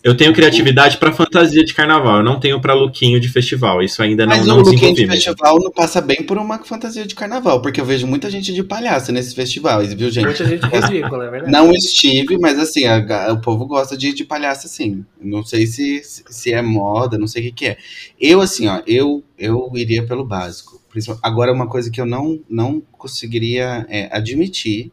Eu tenho criatividade pra fantasia de carnaval, eu não tenho pra lookinho de festival. Isso ainda não, Mas não o lookinho desenvolvi. de festival não passa bem por uma fantasia de carnaval, porque eu vejo muita gente de palhaço nesses festivais, viu, gente? Muita gente ridícula, é verdade. Não estive, mas assim, a- o povo gosta de, de palhaço assim. Não sei se, se é moda, não sei o que, que é. Eu, assim, ó, eu, eu iria pelo básico. Agora, uma coisa que eu não, não conseguiria é, admitir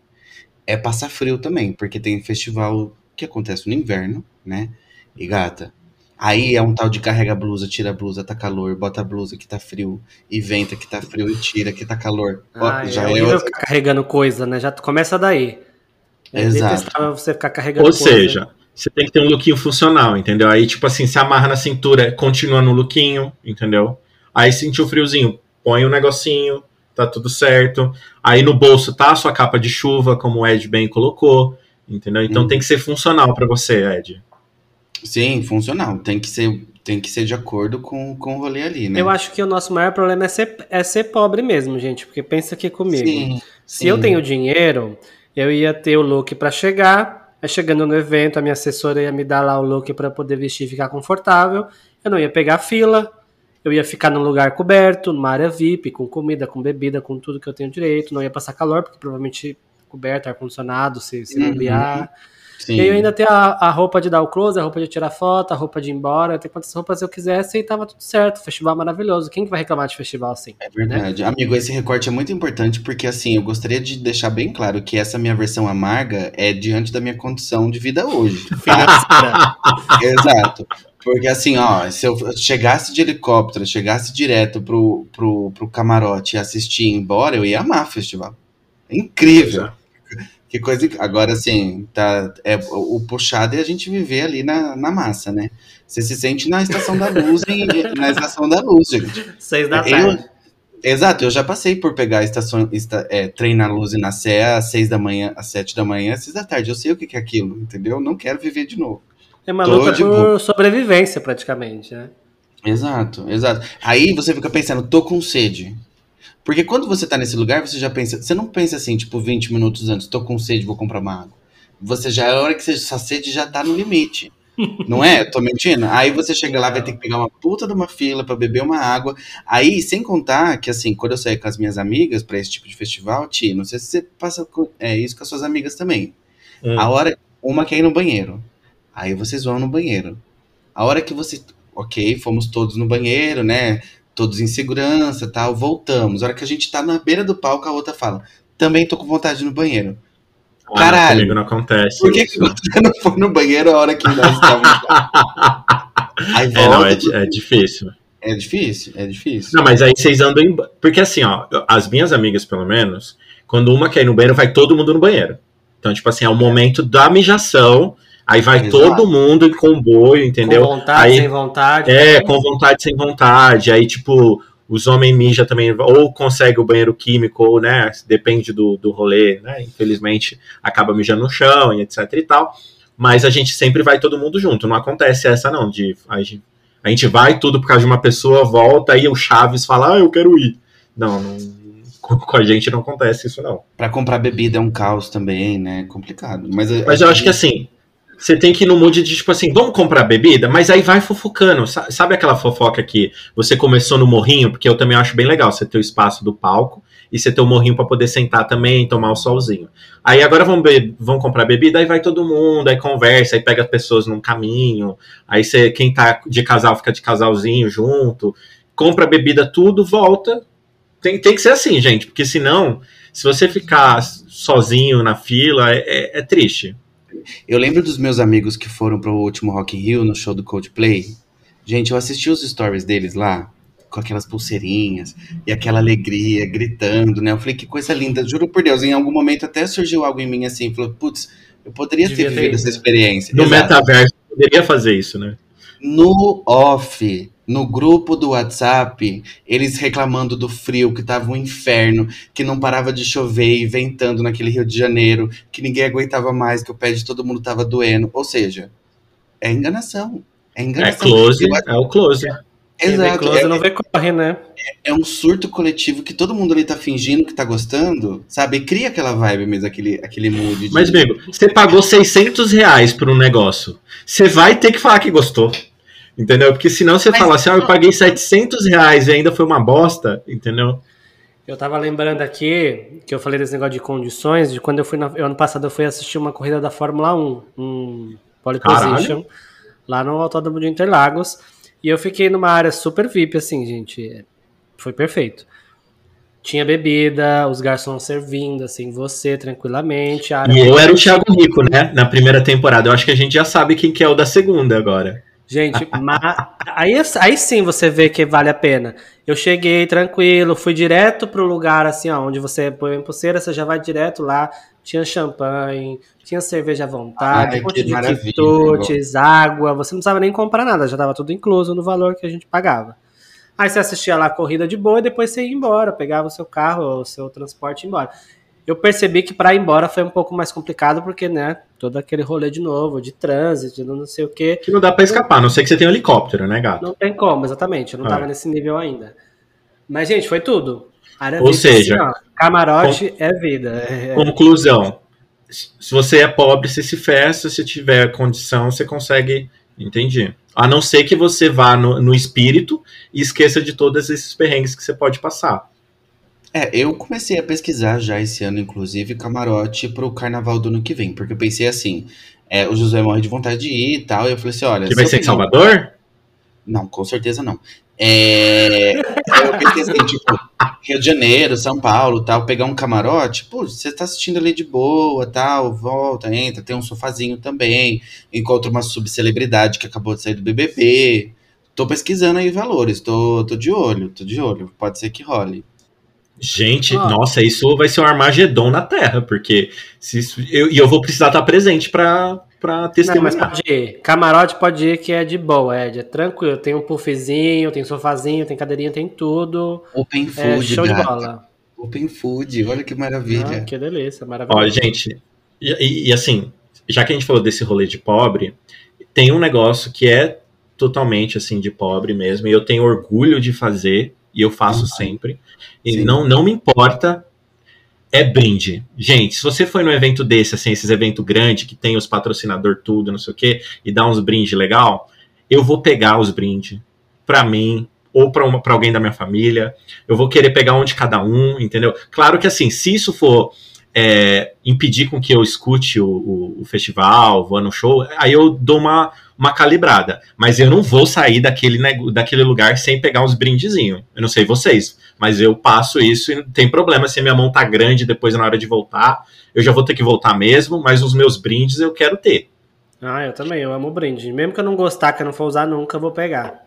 é passar frio também, porque tem festival que acontece no inverno, né? E gata. Aí é um tal de carrega a blusa, tira a blusa, tá calor, bota a blusa que tá frio, e venta que tá frio e tira que tá calor. Ó, Ah, já é é outra- ficar carregando coisa, né? Já começa daí. É Exato. você ficar carregando Ou coisa. seja, você tem que ter um lookinho funcional, entendeu? Aí, tipo assim, se amarra na cintura, continua no lookinho, entendeu? Aí sentiu friozinho, põe um negocinho, tá tudo certo. Aí no bolso tá a sua capa de chuva, como o Ed bem colocou, entendeu? Então Hum. tem que ser funcional pra você, Ed. Sim, funcional. Tem que ser, tem que ser de acordo com, com o rolê ali, né? Eu acho que o nosso maior problema é ser, é ser pobre mesmo, gente. Porque pensa aqui comigo. Sim, Se sim. eu tenho dinheiro, eu ia ter o look pra chegar. Aí chegando no evento, a minha assessora ia me dar lá o look pra poder vestir e ficar confortável. Eu não ia pegar fila. Eu ia ficar num lugar coberto, numa área VIP, com comida, com bebida, com tudo que eu tenho direito. Não ia passar calor, porque provavelmente coberto, ar-condicionado, se, se Uhum. bobear. Sim. E aí eu ainda tenho a, a roupa de dar o close, a roupa de tirar foto, a roupa de ir embora, até quantas roupas eu quisesse e tava tudo certo. Festival maravilhoso. Quem que vai reclamar de festival assim? É verdade. Amigo, esse recorte é muito importante porque, assim, eu gostaria de deixar bem claro que essa minha versão amarga é diante da minha condição de vida hoje. tá? Exato. Porque, assim, ó, se eu chegasse de helicóptero, chegasse direto pro, pro, pro camarote e assistir ir embora, eu ia amar o festival. É incrível. Que coisa. Agora, assim, tá, é, o puxado é a gente viver ali na, na massa, né? Você se sente na estação da luz, em- na estação da luz, gente. Seis da Eu- tarde. Exato, eu já passei por pegar a estação, esta, é, trem na luz e na Sé às seis da manhã, às sete da manhã, às seis da tarde. Eu sei o que que é aquilo, entendeu? Não quero viver de novo. É uma Tô luta de por sobrevivência, praticamente, né? Exato, exato. Aí você fica pensando, tô com sede. Porque quando você tá nesse lugar, você já pensa. Você não pensa assim, tipo, 20 minutos antes, tô com sede, vou comprar uma água. Você já, a hora que você, sua sede já tá no limite. Não é? Tô mentindo? Aí você chega lá, vai ter que pegar uma puta de uma fila pra beber uma água. Aí, sem contar que, assim, quando eu saio com as minhas amigas pra esse tipo de festival, Ti, não sei se você passa com- é, isso com as suas amigas também. Hum. A hora, uma quer ir no banheiro. Aí vocês vão no banheiro. A hora que você, ok, fomos todos no banheiro, né? Todos em segurança, tal, voltamos. A hora que a gente tá na beira do palco, a outra fala: "Também tô com vontade no banheiro". Ah, caralho. Comigo não acontece. Por que, que você não foi no banheiro a hora que nós estávamos lá? Aí É, não, volta. é, é difícil. É difícil, é difícil. Não, mas aí vocês andam em. Porque assim, ó, as minhas amigas, pelo menos, quando uma quer ir no banheiro, vai todo mundo no banheiro. Então, tipo assim, é o momento da mijação, aí vai Exato. todo mundo em comboio, entendeu? Com vontade, Aí- sem vontade. É, com vontade, sem vontade. Aí, tipo, os homens mijam também, ou consegue o banheiro químico, ou, né, depende do, do rolê, né? Infelizmente, acaba mijando no chão e etc e tal. Mas a gente sempre vai todo mundo junto. Não acontece essa, não, de a gente, a gente vai tudo por causa de uma pessoa, volta e o Chaves fala, ah, eu quero ir. Não, não com, a gente não acontece isso, não. Pra comprar bebida é um caos também, né? Complicado. Mas, Mas eu acho que assim, você tem que ir no mood de tipo assim, vamos comprar bebida, mas aí vai fofocando. Sa- Sabe aquela fofoca que você começou no morrinho? Porque eu também acho bem legal você ter o espaço do palco e você ter o morrinho pra poder sentar também, tomar o solzinho. Aí agora be- vamos comprar bebida, aí vai todo mundo, aí conversa, aí pega as pessoas num caminho, aí você, quem tá de casal fica de casalzinho junto, compra bebida tudo, volta. Tem, tem que ser assim, gente, porque senão, se você ficar sozinho na fila, é- é- é triste. Eu lembro dos meus amigos que foram pro último Rock in Rio, no show do Coldplay. Gente, eu assisti os stories deles lá, com aquelas pulseirinhas e aquela alegria, gritando, né? Eu falei, que coisa linda, juro por Deus. Em algum momento até surgiu algo em mim assim, falou, putz, eu poderia Devia ter ter vivido ido, essa experiência. No Exato. metaverso poderia fazer isso, né? No off, no grupo do WhatsApp, eles reclamando do frio, que tava um inferno, que não parava de chover e ventando naquele Rio de Janeiro, que ninguém aguentava mais, que o pé de todo mundo tava doendo. Ou seja, é enganação. É É enganação. close, Eu- é o close. Exato. close É, não vê corre, né? é um surto coletivo que todo mundo ali tá fingindo que tá gostando, sabe? E cria aquela vibe mesmo, aquele, aquele mood. De... Mas, amigo, você pagou 600 reais por um negócio. Você vai ter que falar que gostou. Entendeu? Porque senão você Mas- fala assim, ah, eu paguei 700 reais e ainda foi uma bosta, entendeu? Eu tava lembrando aqui que eu falei desse negócio de condições, de quando eu fui na, eu, ano passado eu fui assistir uma corrida da Fórmula 1, um pole position, lá no Autódromo de Interlagos, e eu fiquei numa área super VIP, assim, gente, foi perfeito. Tinha bebida, os garçons servindo, assim, você tranquilamente. A área E eu era o Thiago Rico, né? Na primeira temporada. Eu acho que a gente já sabe quem que é o da segunda agora. Gente, aí, aí sim você vê que vale a pena. Eu cheguei tranquilo, fui direto pro lugar assim, ó, onde você põe a pulseira, você já vai direto lá. Tinha champanhe, tinha cerveja à vontade, Ai, um monte de quitutes, água. Você não precisava nem comprar nada, já tava tudo incluso no valor que a gente pagava. Aí você assistia lá a corrida de boa e depois você ia embora, pegava o seu carro, o seu transporte e ia embora. Eu percebi que para ir embora foi um pouco mais complicado, porque, né, todo aquele rolê de novo, de trânsito, de não sei o quê. Que não dá pra escapar, a não sei que você tem um helicóptero, né, gato? Não tem como, exatamente. Eu não É. tava nesse nível ainda. Mas, gente, foi tudo. Área Ou VIP, seja, ó, camarote é vida. É- Conclusão. Se você é pobre, você se festa. Se tiver condição, você consegue. Entendi. A não ser que você vá no, no espírito e esqueça de todos esses perrengues que você pode passar. É, eu comecei a pesquisar já esse ano, inclusive, camarote pro carnaval do ano que vem, porque eu pensei assim, é, o José morre de vontade de ir e tal, e eu falei assim, olha... Que vai se ser em pegar Salvador? Não, com certeza não. É, eu pensei assim, tipo, Rio de Janeiro, São Paulo, tal, pegar um camarote, pô, você tá assistindo ali de boa, tal, volta, entra, tem um sofazinho também, encontra uma subcelebridade que acabou de sair do BBB. Tô pesquisando aí valores, tô, tô de olho, tô de olho, pode ser que role. Gente, Ah. nossa, isso vai ser um Armagedon na Terra, porque se isso- eu, e eu vou precisar estar presente pra, pra Não, mas testemunhar. pode ir. Camarote pode ir que é de boa, Ed. É tranquilo. Tem um puffzinho, tem sofazinho, tem cadeirinha, tem tudo. Open É Food, show de gata. bola. Open Food, olha que maravilha. Ah, que delícia, maravilhoso. Ó, gente, e, e- e assim, já que a gente falou desse rolê de pobre, tem um negócio que é totalmente assim de pobre mesmo, e eu tenho orgulho de fazer, e eu faço sempre. E Sim. não, não me importa. É brinde. Gente, se você foi num evento desse, assim, esses eventos grandes, que tem os patrocinador tudo, não sei o quê, e dá uns brindes legal, eu vou pegar os brindes pra mim, ou pra alguém da minha família. Eu vou querer pegar um de cada um, entendeu? Claro que assim, se isso for é, impedir com que eu escute o, o- o festival, vou no show, aí eu dou uma, uma calibrada. Mas eu não vou sair daquele, daquele lugar sem pegar uns brindezinhos. Eu não sei vocês, mas eu passo isso e não tem problema se a minha mão tá grande depois na hora de voltar. Eu já vou ter que voltar mesmo, mas os meus brindes eu quero ter. Ah, eu também, eu amo brinde. Mesmo que eu não gostar, que eu não for usar nunca, eu vou pegar.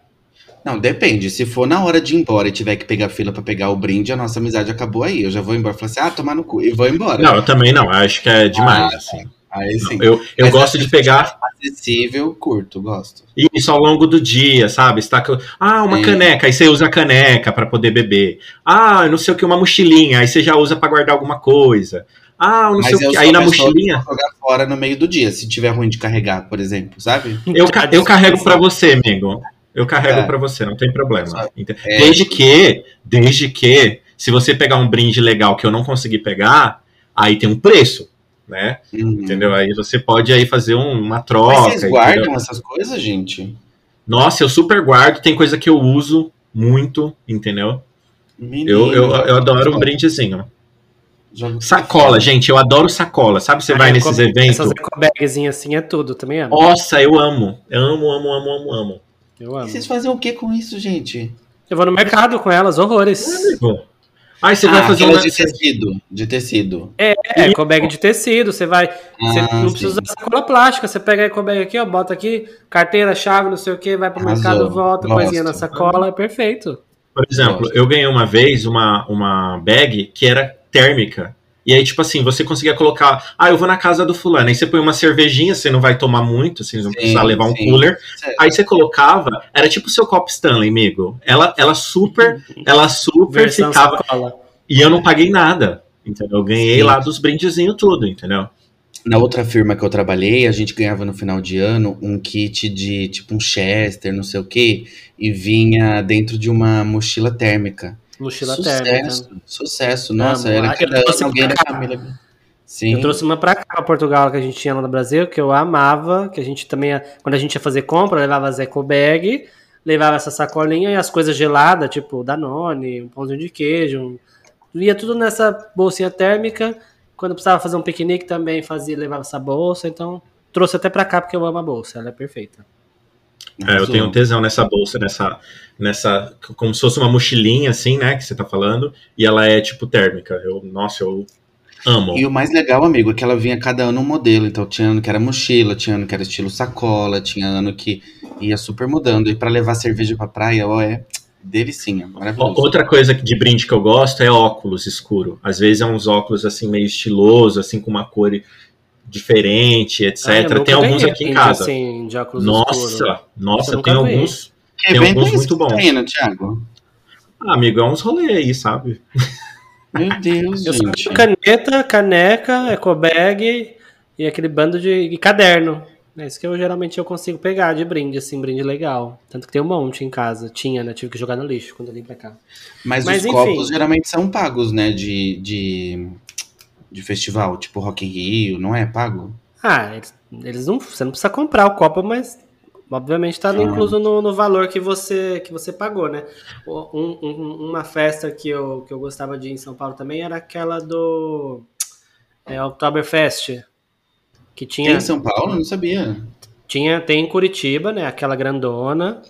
Não, depende. Se for na hora de ir embora e tiver que pegar fila pra pegar o brinde, a nossa amizade acabou aí. Eu já vou embora. Falei assim, ah, tomar no cu. E vou embora. Não, eu também não. Acho que é demais. Ah, assim. Aí sim. Eu, eu Mas gosto de pegar Acessível, curto, gosto. isso ao longo do dia, sabe? Está ah, uma Sim. caneca, aí você usa a caneca para poder beber. Ah, não sei o que, uma mochilinha, aí você já usa para guardar alguma coisa. Ah, não sei o que. Aí na mochilinha, vou jogar fora no meio do dia, se tiver ruim de carregar, por exemplo, sabe? eu, ca- eu carrego para você, amigo. Eu carrego É. para você, não tem problema. É. Desde que, desde que, se você pegar um brinde legal que eu não consegui pegar, aí tem um preço, né? Uhum. Entendeu? Aí você pode aí fazer um- uma troca. Mas vocês entendeu? guardam essas coisas, gente? Nossa, eu super guardo, tem coisa que eu uso muito, entendeu? Menino, Eu, eu, eu adoro um brindezinho. Sacola, gente, eu adoro sacola. Sabe, você Ah, vai eu nesses eventos. Essas ecobagzinhas assim é tudo, também amo. Nossa, eu amo. Amo, amo, amo, amo, amo. Eu E amo. vocês fazem o que com isso, gente? Eu vou no mercado com elas, horrores. Aí você ah, vai fazer um. aquelas de tecido. De tecido. É, ecobag de tecido, você vai. Você Ah, não precisa sim. usar sacola plástica, você pega a ecobag aqui, ó, bota aqui, carteira, chave, não sei o que, vai pro Arrasou. mercado, volta, Gosto. coisinha na sacola, é perfeito. Por exemplo, Gosto. eu ganhei uma vez uma, uma bag que era térmica. E aí, tipo assim, você conseguia colocar. Ah, eu vou na casa do fulano. Aí você põe uma cervejinha, você não vai tomar muito, assim, não Sim, precisa levar um sim. cooler. Certo. Aí você colocava, era tipo o seu copo Stanley, amigo. Ela, ela super, ela super Versão ficava. sacola. E eu não paguei nada. Entendeu? Eu ganhei Sim. lá dos brindezinhos tudo, entendeu? Na outra firma que eu trabalhei, a gente ganhava no final de ano um kit de tipo um Chester, não sei o quê, e vinha dentro de uma mochila térmica. Mochila sucesso, térmica. sucesso. Nossa, Amo. era ano trouxe alguém da família. Sim. Eu trouxe uma pra cá, pra Portugal, que a gente tinha lá no Brasil, que eu amava, que a gente também, quando a gente ia fazer compra, levava as eco bag, levava essa sacolinha e as coisas geladas, tipo Danone, um pãozinho de queijo, um- ia tudo nessa bolsinha térmica. Quando precisava fazer um piquenique também fazia, levava essa bolsa, então trouxe até pra cá porque eu amo a bolsa, ela é perfeita. É, eu tenho um tesão nessa bolsa, nessa, nessa. Como se fosse uma mochilinha, assim, né? Que você tá falando. E ela é tipo térmica. Eu, nossa, eu amo. E o mais legal, amigo, é que ela vinha cada ano um modelo. Então tinha ano que era mochila, tinha ano que era estilo sacola, tinha ano que ia super mudando. E pra levar cerveja pra praia, ó, é delicinha, maravilhoso. Outra coisa de brinde que eu gosto é óculos escuro. Às vezes é uns óculos assim meio estiloso, assim com uma cor diferente, etc. Ah, eu nunca tem alguns aqui em casa. Assim, de óculos escuros. Nossa, nossa, tem alguns. Que tem alguns é muito bons. Thiago? Ah, amigo, é uns rolê aí, sabe? Meu Deus, Eu só gente. caneta, caneca, ecobag e aquele bando de e caderno. É isso que eu geralmente eu consigo pegar de brinde, assim, brinde legal. Tanto que tem um monte em casa. Tinha, né? Tive que jogar no lixo quando eu vim pra cá. Mas, Mas, os enfim. copos geralmente são pagos, né? De, de, de festival, tipo Rock in Rio, não é pago? Ah, eles, eles não. Você não precisa comprar o copo, mas Obviamente tá Ah. incluso no, no valor que você, que você pagou, né? Um- um- uma festa que eu, que eu gostava de ir em São Paulo também era aquela do é, Oktoberfest. Que Tem tinha, em São Paulo? Não sabia. tinha, tem em Curitiba, né? Aquela grandona.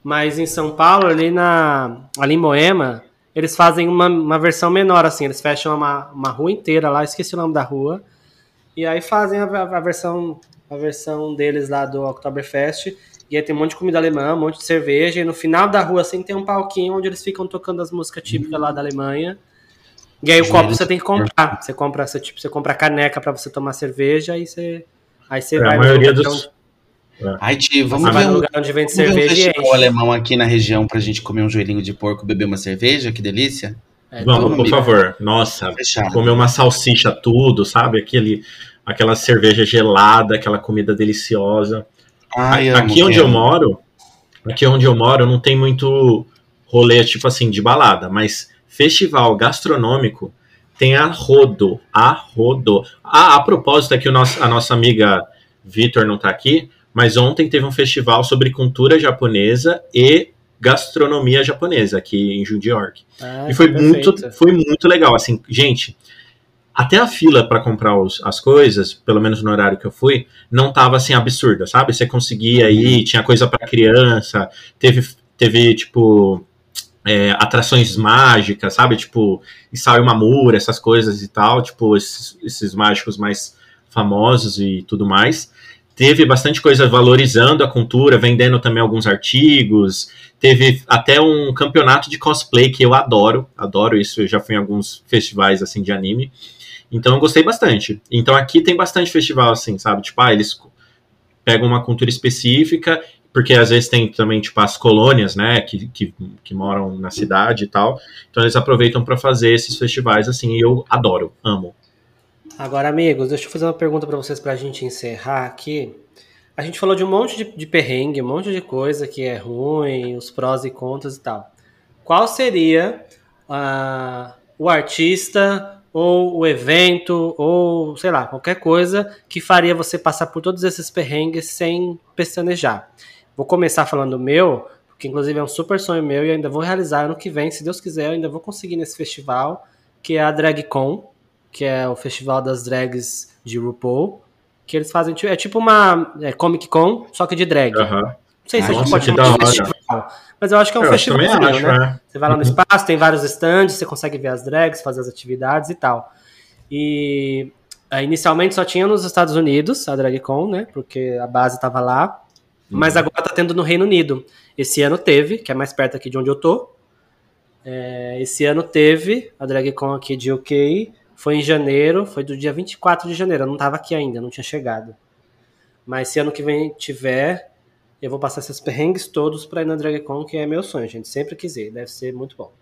Mas em São Paulo, ali, na, ali em Moema, eles fazem uma, uma versão menor, assim. Eles fecham uma, uma rua inteira lá, esqueci o nome da rua. E aí fazem a, a- a versão a versão deles lá do Oktoberfest. E aí tem um monte de comida alemã, um monte de cerveja. E no final da rua, assim, tem um palquinho onde eles ficam tocando as músicas típicas lá da Alemanha. E aí o copo você tem que comprar. Você compra, você, tipo, você compra caneca pra você tomar cerveja e você. Aí você É, vai a maioria lugar dos. Ai, Ti, onde- vamos ver um, lugar onde vende um cerveja e enche. alemão aqui na região pra gente comer um joelhinho de porco, beber uma cerveja, que delícia. É, Vamos, por amigo. favor. Nossa, Fechado. comer uma salsicha tudo, sabe? Aquele, aquela cerveja gelada, aquela comida deliciosa. Ai, amo, aqui onde eu moro, aqui onde eu moro, não tem muito rolê tipo assim de balada, mas festival gastronômico tem a rodo, a rodo. Ah, a propósito aqui o nosso, a nossa amiga Vitor não tá aqui, mas ontem teve um festival sobre cultura japonesa e gastronomia japonesa aqui em York. Ah, E foi perfeito. muito, foi muito legal. Assim, gente, até a fila para comprar os- as coisas, pelo menos no horário que eu fui, não tava assim absurda, sabe? Você conseguia ir, tinha coisa para criança, teve, teve tipo é, atrações mágicas, sabe? Tipo Isao Mamura, essas coisas e tal, tipo esses, esses mágicos mais famosos e tudo mais. Teve bastante coisa valorizando a cultura, vendendo também alguns artigos, teve até um campeonato de cosplay que eu adoro, adoro isso, eu já fui em alguns festivais assim de anime. Então eu gostei bastante. Então aqui tem bastante festival assim, sabe? Tipo, ah, eles pegam uma cultura específica, porque às vezes tem também tipo as colônias, né, que, que, que moram na cidade e tal. Então eles aproveitam para fazer esses festivais assim, e eu adoro, amo. Agora, amigos, deixa eu fazer uma pergunta pra vocês pra gente encerrar aqui. A gente falou de um monte de, de perrengue, um monte de coisa que é ruim, os prós e contras e tal. Qual seria ah, o artista ou o evento ou sei lá, qualquer coisa que faria você passar por todos esses perrengues sem pestanejar? Vou começar falando o meu, porque inclusive é um super sonho meu e ainda vou realizar ano que vem, se Deus quiser, eu ainda vou conseguir nesse festival, que é a DragCon, que é o festival das drags de RuPaul, que eles fazem, é tipo uma é, Comic Con, só que de drag. Não sei se a gente Nossa, pode chamar de festival, mas eu acho que é um Eu festival, acho, né? né? Você vai lá no espaço, tem vários stands, você consegue ver as drags, fazer as atividades e tal. E ah, inicialmente só tinha nos Estados Unidos a DragCon, né? Porque a base tava lá. Mas agora tá tendo no Reino Unido. Esse ano teve, que é mais perto aqui de onde eu tô. É, esse ano teve a DragCon aqui de UK. Foi em janeiro, foi do dia 24 de janeiro. Eu não tava aqui ainda, não tinha chegado. Mas se ano que vem tiver, eu vou passar esses perrengues todos pra ir na DragCon, que é meu sonho, gente. Sempre quis ir, deve ser muito bom.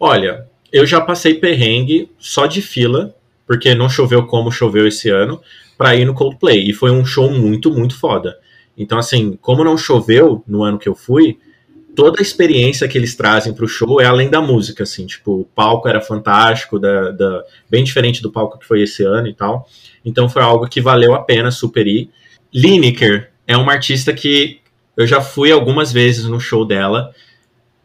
Olha, eu já passei perrengue só de fila, porque não choveu como choveu esse ano, pra ir no Coldplay. E foi um show muito, muito foda. Então, assim, como não choveu no ano que eu fui, toda a experiência que eles trazem pro show é além da música, assim, tipo, o palco era fantástico, da, da- bem diferente do palco que foi esse ano e tal. Então foi algo que valeu a pena super ir. Lineker é uma artista que eu já fui algumas vezes no show dela,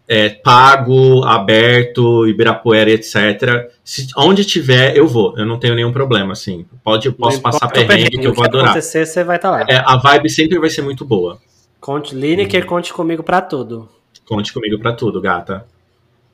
é, pago, aberto, Ibirapuera, etc. Se, onde tiver, eu vou, eu não tenho nenhum problema, assim. Pode, eu posso passar perrengue que eu vou adorar. acontecer, você vai estar lá. É, a vibe sempre vai ser muito boa. Conte, Lineker, conte comigo pra tudo. Conte comigo pra tudo, gata.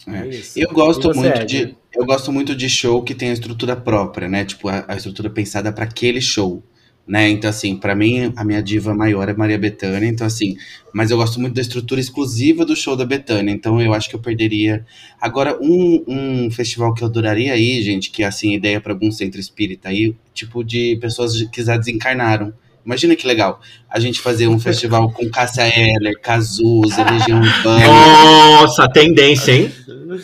É. Eu gosto você, muito de eu gosto muito de show que tem a estrutura própria, né? Tipo a, a estrutura pensada para aquele show, né? Então assim, pra mim a minha diva maior é Maria Bethânia, então assim, mas eu gosto muito da estrutura exclusiva do show da Bethânia, então eu acho que eu perderia. Agora um, um festival que eu adoraria aí, gente, que é assim ideia para algum centro espírita aí, tipo de pessoas que já desencarnaram. Imagina que legal. A gente fazer um festival com Cássia Eller, Cazuza, Legião Urbana. Nossa, tendência, hein?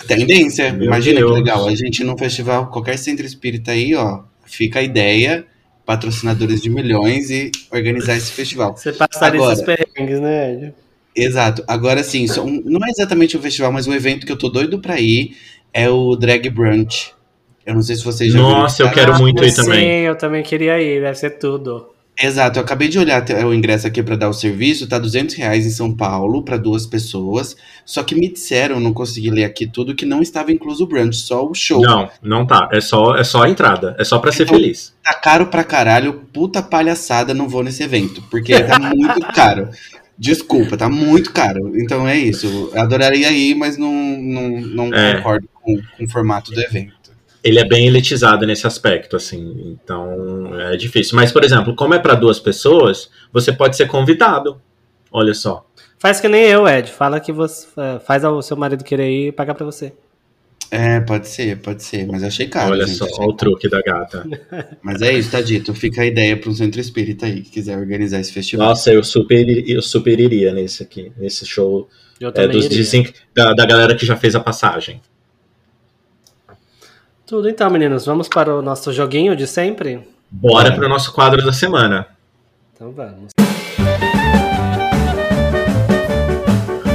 Tendência. Meu Imagina Deus. que legal. A gente num festival, qualquer centro espírita aí, ó, fica a ideia, patrocinadores de milhões e organizar esse festival. Você passaria Agora- esses perrengues, né, Ed? Exato. Agora sim, um- não é exatamente um festival, mas um evento que eu tô doido pra ir é o Drag Brunch. Eu não sei se vocês já viram. Nossa, eu quero muito ir Sim, também. eu também queria ir, deve ser tudo. Exato, eu acabei de olhar o ingresso aqui para dar o serviço, tá 200 reais em São Paulo para duas pessoas. Só que me disseram, não consegui ler aqui tudo, que não estava incluso o brunch, só o show. Não, não tá. É só, é só a entrada. É só para ser Então- feliz. Tá caro pra caralho, puta palhaçada, não vou nesse evento, porque tá muito caro. Desculpa, tá muito caro. Então é isso. Eu adoraria ir, mas não, não, não É. concordo com, com o formato do evento. Ele é bem elitizado nesse aspecto, assim. Então é difícil. Mas, por exemplo, como é para duas pessoas, você pode ser convidado. Olha só. Faz que nem eu, Ed. Fala que você é, faz o seu marido querer ir e pagar pra você. É, pode ser, pode ser, mas eu achei caro. Olha gente, só, olha o truque da gata. Mas é isso, tá dito. Fica a ideia para um centro espírita aí, que quiser organizar esse festival. Nossa, eu super, eu super iria nesse aqui, nesse show Eu é, também dos da, da galera que já fez a passagem. Tudo então, meninos. Vamos para o nosso joguinho de sempre? Bora para o nosso quadro da semana. Então vamos.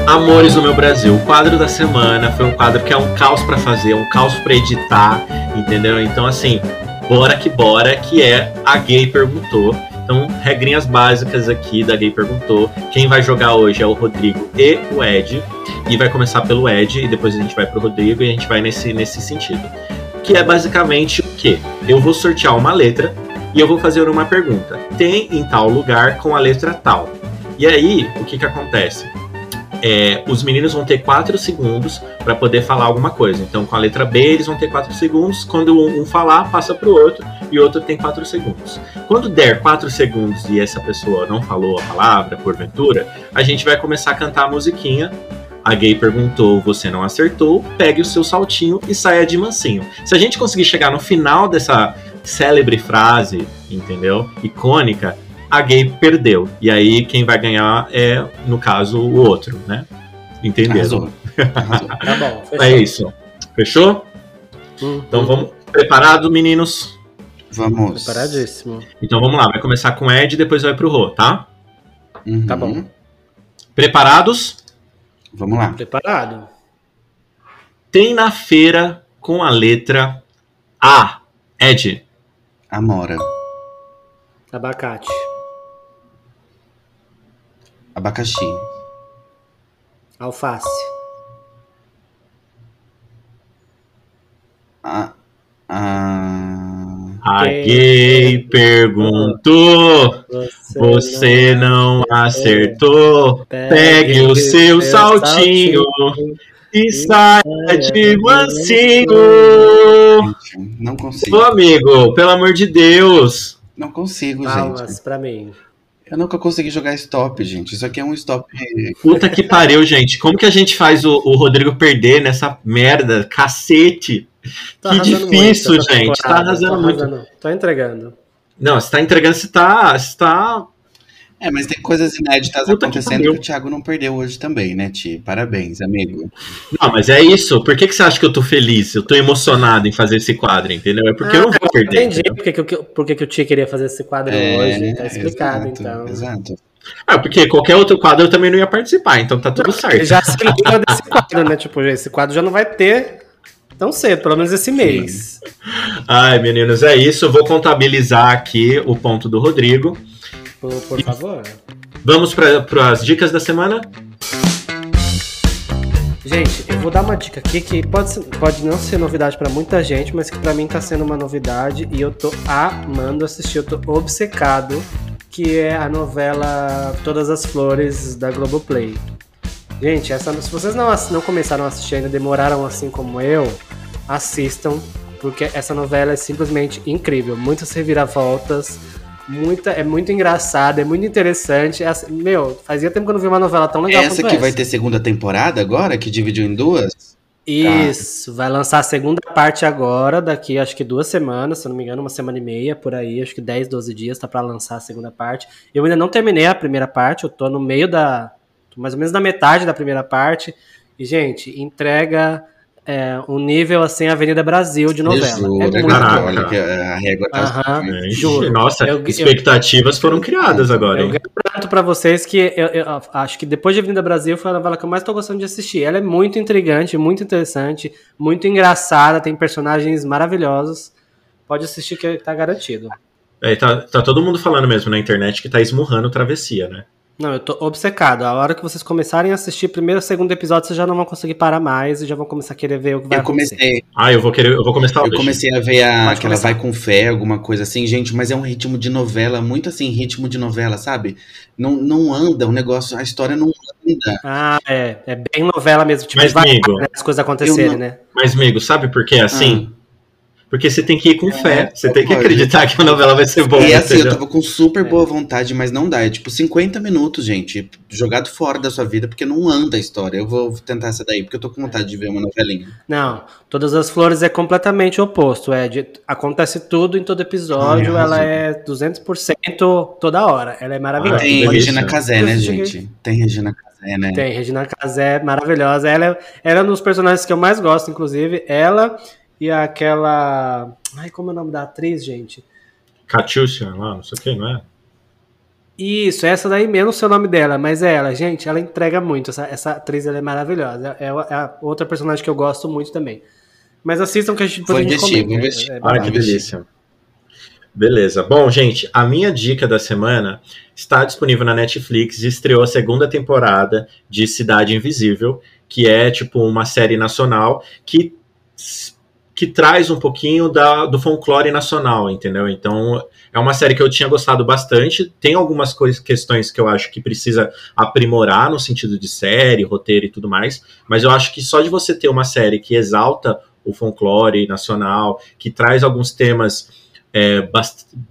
Amores do meu Brasil, o quadro da semana foi um quadro que é um caos pra fazer, um caos pra editar, entendeu? Então assim, bora que bora, que é a Gay Perguntou. Então, regrinhas básicas aqui da Gay Perguntou. Quem vai jogar hoje é o Rodrigo e o Ed. E vai começar pelo Ed, e depois a gente vai pro Rodrigo e a gente vai nesse, nesse sentido. Que é basicamente o quê? Eu vou sortear uma letra e eu vou fazer uma pergunta. Tem em tal lugar com a letra tal. E aí, o que que acontece? É, os meninos vão ter 4 segundos para poder falar alguma coisa. Então, com a letra B, eles vão ter 4 segundos. Quando um, falar, passa para o outro e o outro tem 4 segundos. Quando der 4 segundos e essa pessoa não falou a palavra, porventura, a gente vai começar a cantar a musiquinha. A gay perguntou, você não acertou, pegue o seu saltinho e saia de mansinho. Se a gente conseguir chegar no final dessa célebre frase, entendeu? Icônica, a gay perdeu. E aí quem vai ganhar é, no caso, o outro, né? Entenderam? Arrasou. Arrasou. Tá bom. Fechou. É isso. Fechou? Hum, Então vamos. Preparado, meninos? Vamos. Preparadíssimo. Então vamos lá. Vai começar com o Ed e depois vai pro Rô, tá? Uhum. Tá bom. Preparados? Vamos lá. Preparado? Tem na feira com a letra A. Ed. Amora. Abacate. Abacaxi. Alface. A, a... A Quem- gay perguntou. Você não acertou. Pegue o seu saltinho e saia de mansinho. Não consigo. Ô amigo, pelo amor de Deus. Não consigo, Palmas gente. pra mim. Eu nunca consegui jogar stop, gente. Isso aqui é um stop. Puta que pariu, gente. Como que a gente faz o, o Rodrigo perder nessa merda? Cacete. Tô Que difícil, muito gente. Tá arrasando muito. arrasando. Tô entregando. Não, você tá entregando, você tá. Você tá. É, mas tem coisas inéditas Puta que acontecendo que, pariu. o Thiago não perdeu hoje também, né, Ti? Parabéns, amigo. Não, mas é isso. Por que, que você acha que eu tô feliz? Eu tô emocionado em fazer esse quadro, entendeu? É porque eu não vou perder. Entendi porque, que eu- porque que o Tia queria fazer esse quadro hoje. Tá explicado, É, exato, então. Exato. Ah, porque qualquer outro quadro eu também não ia participar, então tá tudo certo. já se livrou desse quadro, né? Tipo, esse quadro já não vai ter tão cedo, pelo menos esse mês. Ai, meninos, é isso. Eu vou contabilizar aqui o ponto do Rodrigo. Por, por favor. Vamos para as dicas da semana? Gente, eu vou dar uma dica aqui que pode, ser- pode não ser novidade pra muita gente, mas que pra mim tá sendo uma novidade e eu tô amando assistir, eu tô obcecado, que é a novela Todas as Flores da Globoplay. Gente, essa, se vocês não, não começaram a assistir ainda, demoraram assim como eu, assistam, porque essa novela é simplesmente incrível. Muitas reviravoltas, muita, é muito engraçada, é muito interessante. É assim, meu, fazia tempo que eu não vi uma novela tão legal essa que essa. vai ter segunda temporada agora, que dividiu em duas? Isso, vai lançar a segunda parte agora, daqui acho que duas semanas, se não me engano, uma semana e meia por aí, acho que 10, 12 dias tá pra lançar a segunda parte. Eu ainda não terminei a primeira parte, eu tô no meio da. mais ou menos na metade da primeira parte. E, gente, entrega é, um nível assim, Avenida Brasil de novela. Juro, é muito Caraca. bom. olha que a régua tá. É, Juro. Nossa, Eu- eu- expectativas foram criadas agora, Eu hein? garanto pra vocês que eu, eu acho que depois de Avenida Brasil foi a novela que eu mais tô gostando de assistir. Ela é muito intrigante, muito interessante, muito engraçada, tem personagens maravilhosos. Pode assistir que tá garantido. É, tá, tá todo mundo falando mesmo na internet que tá esmurrando travessia, né? Não, eu tô obcecado. A hora que vocês começarem a assistir primeiro segundo episódio, vocês já não vão conseguir parar mais e já vão começar a querer ver o que vai Eu acontecer. comecei, Ah, eu vou querer, eu vou começar eu hoje. comecei a ver a, Pode que ela começar. vai com fé, alguma coisa assim, gente, mas é um ritmo de novela, muito assim, ritmo de novela, sabe? Não, não anda, o negócio, a história não anda. Ah, é. É bem novela mesmo. Tipo, Mas, vai amigo, né, as coisas acontecerem, não- né? Mas, amigo, sabe por que é assim? Porque você tem que ir com É, fé. Você tem que acreditar que a novela vai ser boa. E assim, eu entendeu? tava com super É. boa vontade, mas não dá. É tipo 50 minutos, gente, jogado fora da sua vida, porque não anda a história. Eu vou tentar essa daí, porque eu tô com vontade de ver uma novelinha. Não, Todas as Flores é completamente oposto. É de- acontece tudo em todo episódio, Ai, ela é 200% toda hora. Ela é maravilhosa. Ah, Tem. Regina Casé, né, Eu gente? Tem Regina Casé, né? Tem, Regina Casé, maravilhosa. Ela, é- ela é um dos personagens que eu mais gosto, inclusive. Ela e aquela. Ai, como é o nome da atriz, gente? Catiúcia lá, não sei o que, não é? Isso, essa daí mesmo, o seu nome dela, mas é ela, gente, ela entrega muito. Essa, essa atriz ela é maravilhosa. É, é a outra personagem que eu gosto muito também. Mas assistam que a gente gente investir, comenta, vou né? investir. É Ah, que delícia. Beleza. Bom, gente, a minha dica da semana está disponível na Netflix e estreou a segunda temporada de Cidade Invisível, que é tipo uma série nacional que, que traz um pouquinho da, do folclore nacional, entendeu? Então, é uma série que eu tinha gostado bastante. Tem algumas coisas, questões que eu acho que precisa aprimorar no sentido de série, roteiro e tudo mais, mas eu acho que só de você ter uma série que exalta o folclore nacional, que traz alguns temas é,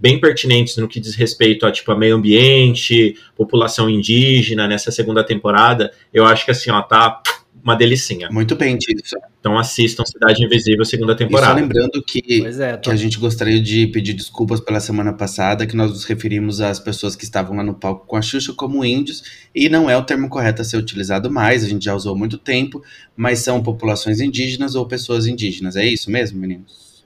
bem pertinentes no que diz respeito a tipo a meio ambiente, população indígena nessa segunda temporada, eu acho que assim, ó, tá uma delicinha. Muito bem, Tito. Então assistam Cidade Invisível segunda E só temporada. lembrando que, é, que tô... a gente gostaria de pedir desculpas pela semana passada, que nós nos referimos às pessoas que estavam lá no palco com a Xuxa como índios, e não é o termo correto a ser utilizado mais, a gente já usou há muito tempo, mas são populações indígenas ou pessoas indígenas. É isso mesmo, meninos?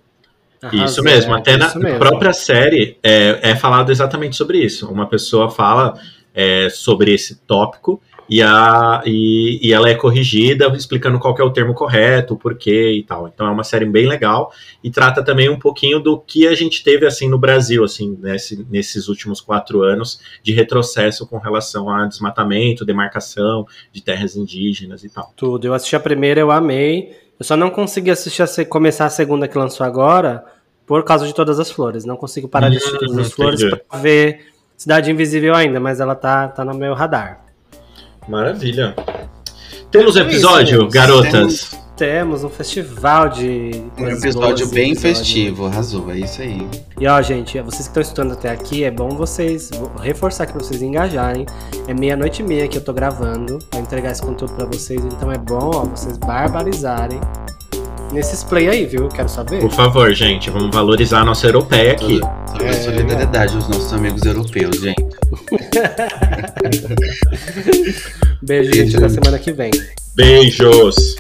Isso mesmo, é, até na mesmo. própria série é, é falado exatamente sobre isso. Uma pessoa fala é, sobre esse tópico e, a, e, e ela é corrigida explicando qual é o termo correto, o porquê e tal. Então é uma série bem legal e trata também um pouquinho do que a gente teve assim no Brasil, assim, nesse, nesses últimos quatro anos de retrocesso com relação a desmatamento, demarcação de terras indígenas e tal. Tudo. Eu assisti a primeira, eu amei. Eu só não consegui assistir a se- começar a segunda que lançou agora por causa de Todas as Flores. Não consigo parar de assistir Hum, Todas as Flores pra ver Cidade Invisível ainda, mas ela tá, tá no meu radar. Maravilha. Temos É isso, episódio, temos- garotas. Temos um festival de. Um episódio boas, bem episódio. festivo, arrasou, é isso aí. E ó, gente, vocês que estão escutando até aqui, é bom vocês vou reforçar que vocês engajarem. É meia-noite e meia que eu tô gravando pra entregar esse conteúdo pra vocês, então é bom, ó, vocês barbarizarem nesses play aí, viu? Quero saber. Por favor, gente, vamos valorizar a nossa europeia aqui. É. solidariedade aos nossos amigos europeus, gente. Beijo, gente, Beijo. até semana que vem. Beijos!